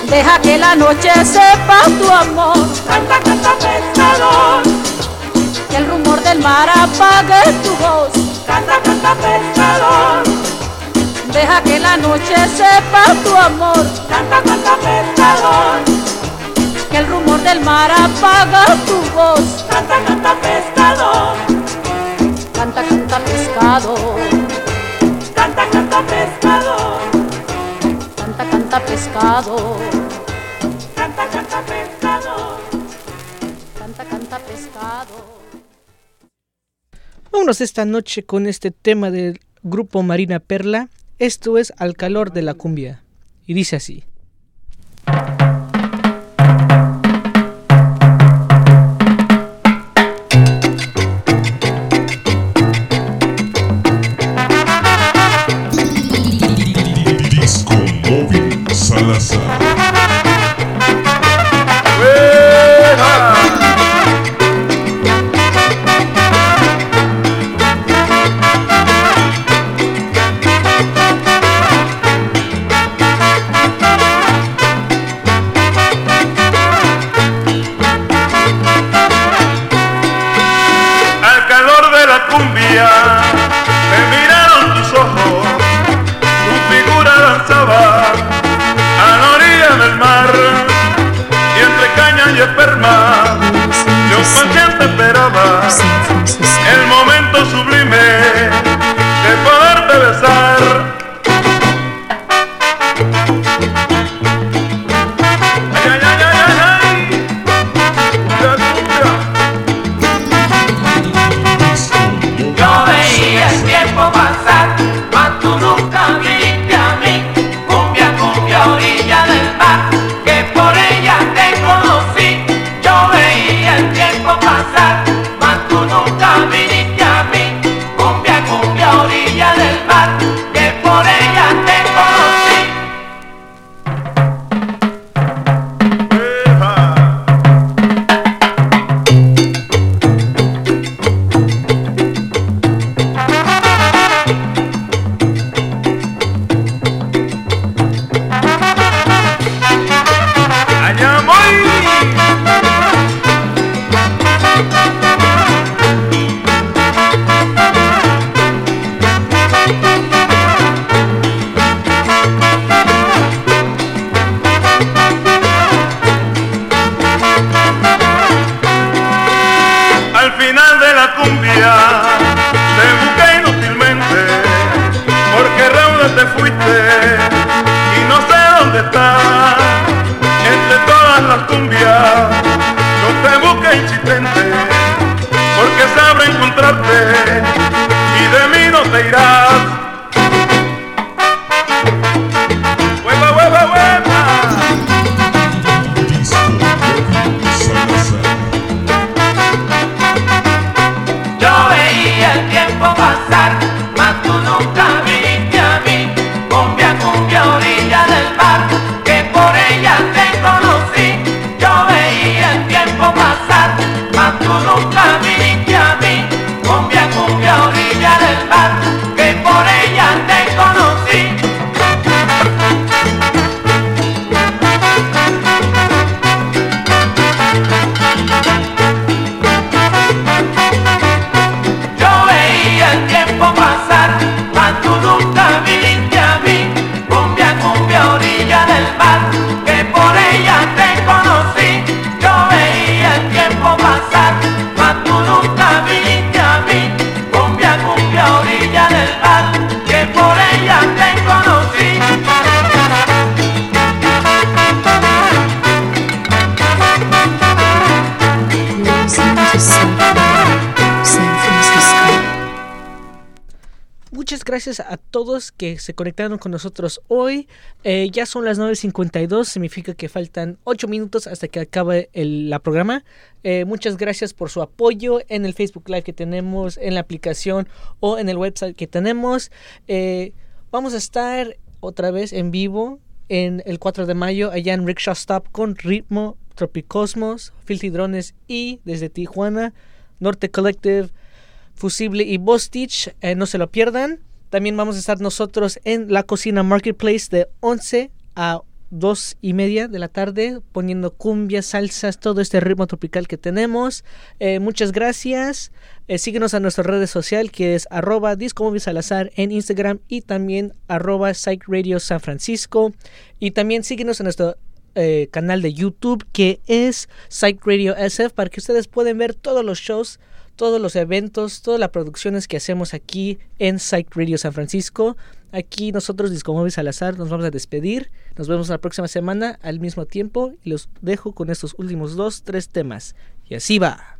deja que la noche sepa tu amor. Canta, canta pescador, que el rumor del mar apague tu voz. Canta, canta pescador. Deja que la noche sepa tu amor. Canta, canta, pescador. Que el rumor del mar apaga tu voz. Canta, canta, pescador. Canta, canta, pescador. Canta, canta, pescador. Canta, canta, pescador. Vámonos esta noche con este tema del grupo Marina Perla. Esto es Al calor de la cumbia. Y dice así. Disco Móvil Salazar. Se conectaron con nosotros hoy. Eh, ya son las 9.52, significa que faltan 8 minutos hasta que acabe el la programa. Eh, muchas gracias por su apoyo en el Facebook Live que tenemos, en la aplicación o en el website que tenemos. Eh, vamos a estar otra vez en vivo en el 4 de mayo allá en Rickshaw Stop con Ritmo, Tropicosmos, Filthy Drones y desde Tijuana, Norte Collective, Fusible y Bostich. No se lo pierdan. También vamos a estar nosotros en la cocina Marketplace de 11 a 2 y media de la tarde poniendo cumbias, salsas, todo este ritmo tropical que tenemos. Eh, muchas gracias. Eh, síguenos a nuestra red social que es arroba Salazar en Instagram y también arroba Psych San Francisco. Y también síguenos en nuestro eh, canal de YouTube que es Psych Radio SF para que ustedes puedan ver todos los shows todos los eventos, todas las producciones que hacemos aquí en Psych Radio San Francisco. Aquí nosotros, Discomóvil Salazar, nos vamos a despedir. Nos vemos la próxima semana al mismo tiempo y los dejo con estos últimos dos, tres temas. Y así va.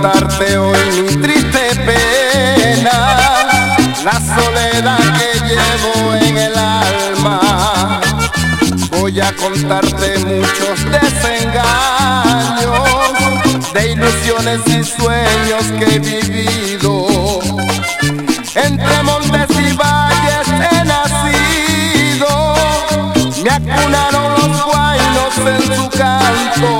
Contarte hoy mi triste pena, la soledad que llevo en el alma. Voy a contarte muchos desengaños, de ilusiones y sueños que he vivido. Entre montes y valles he nacido, me acunaron los guainos en su canto.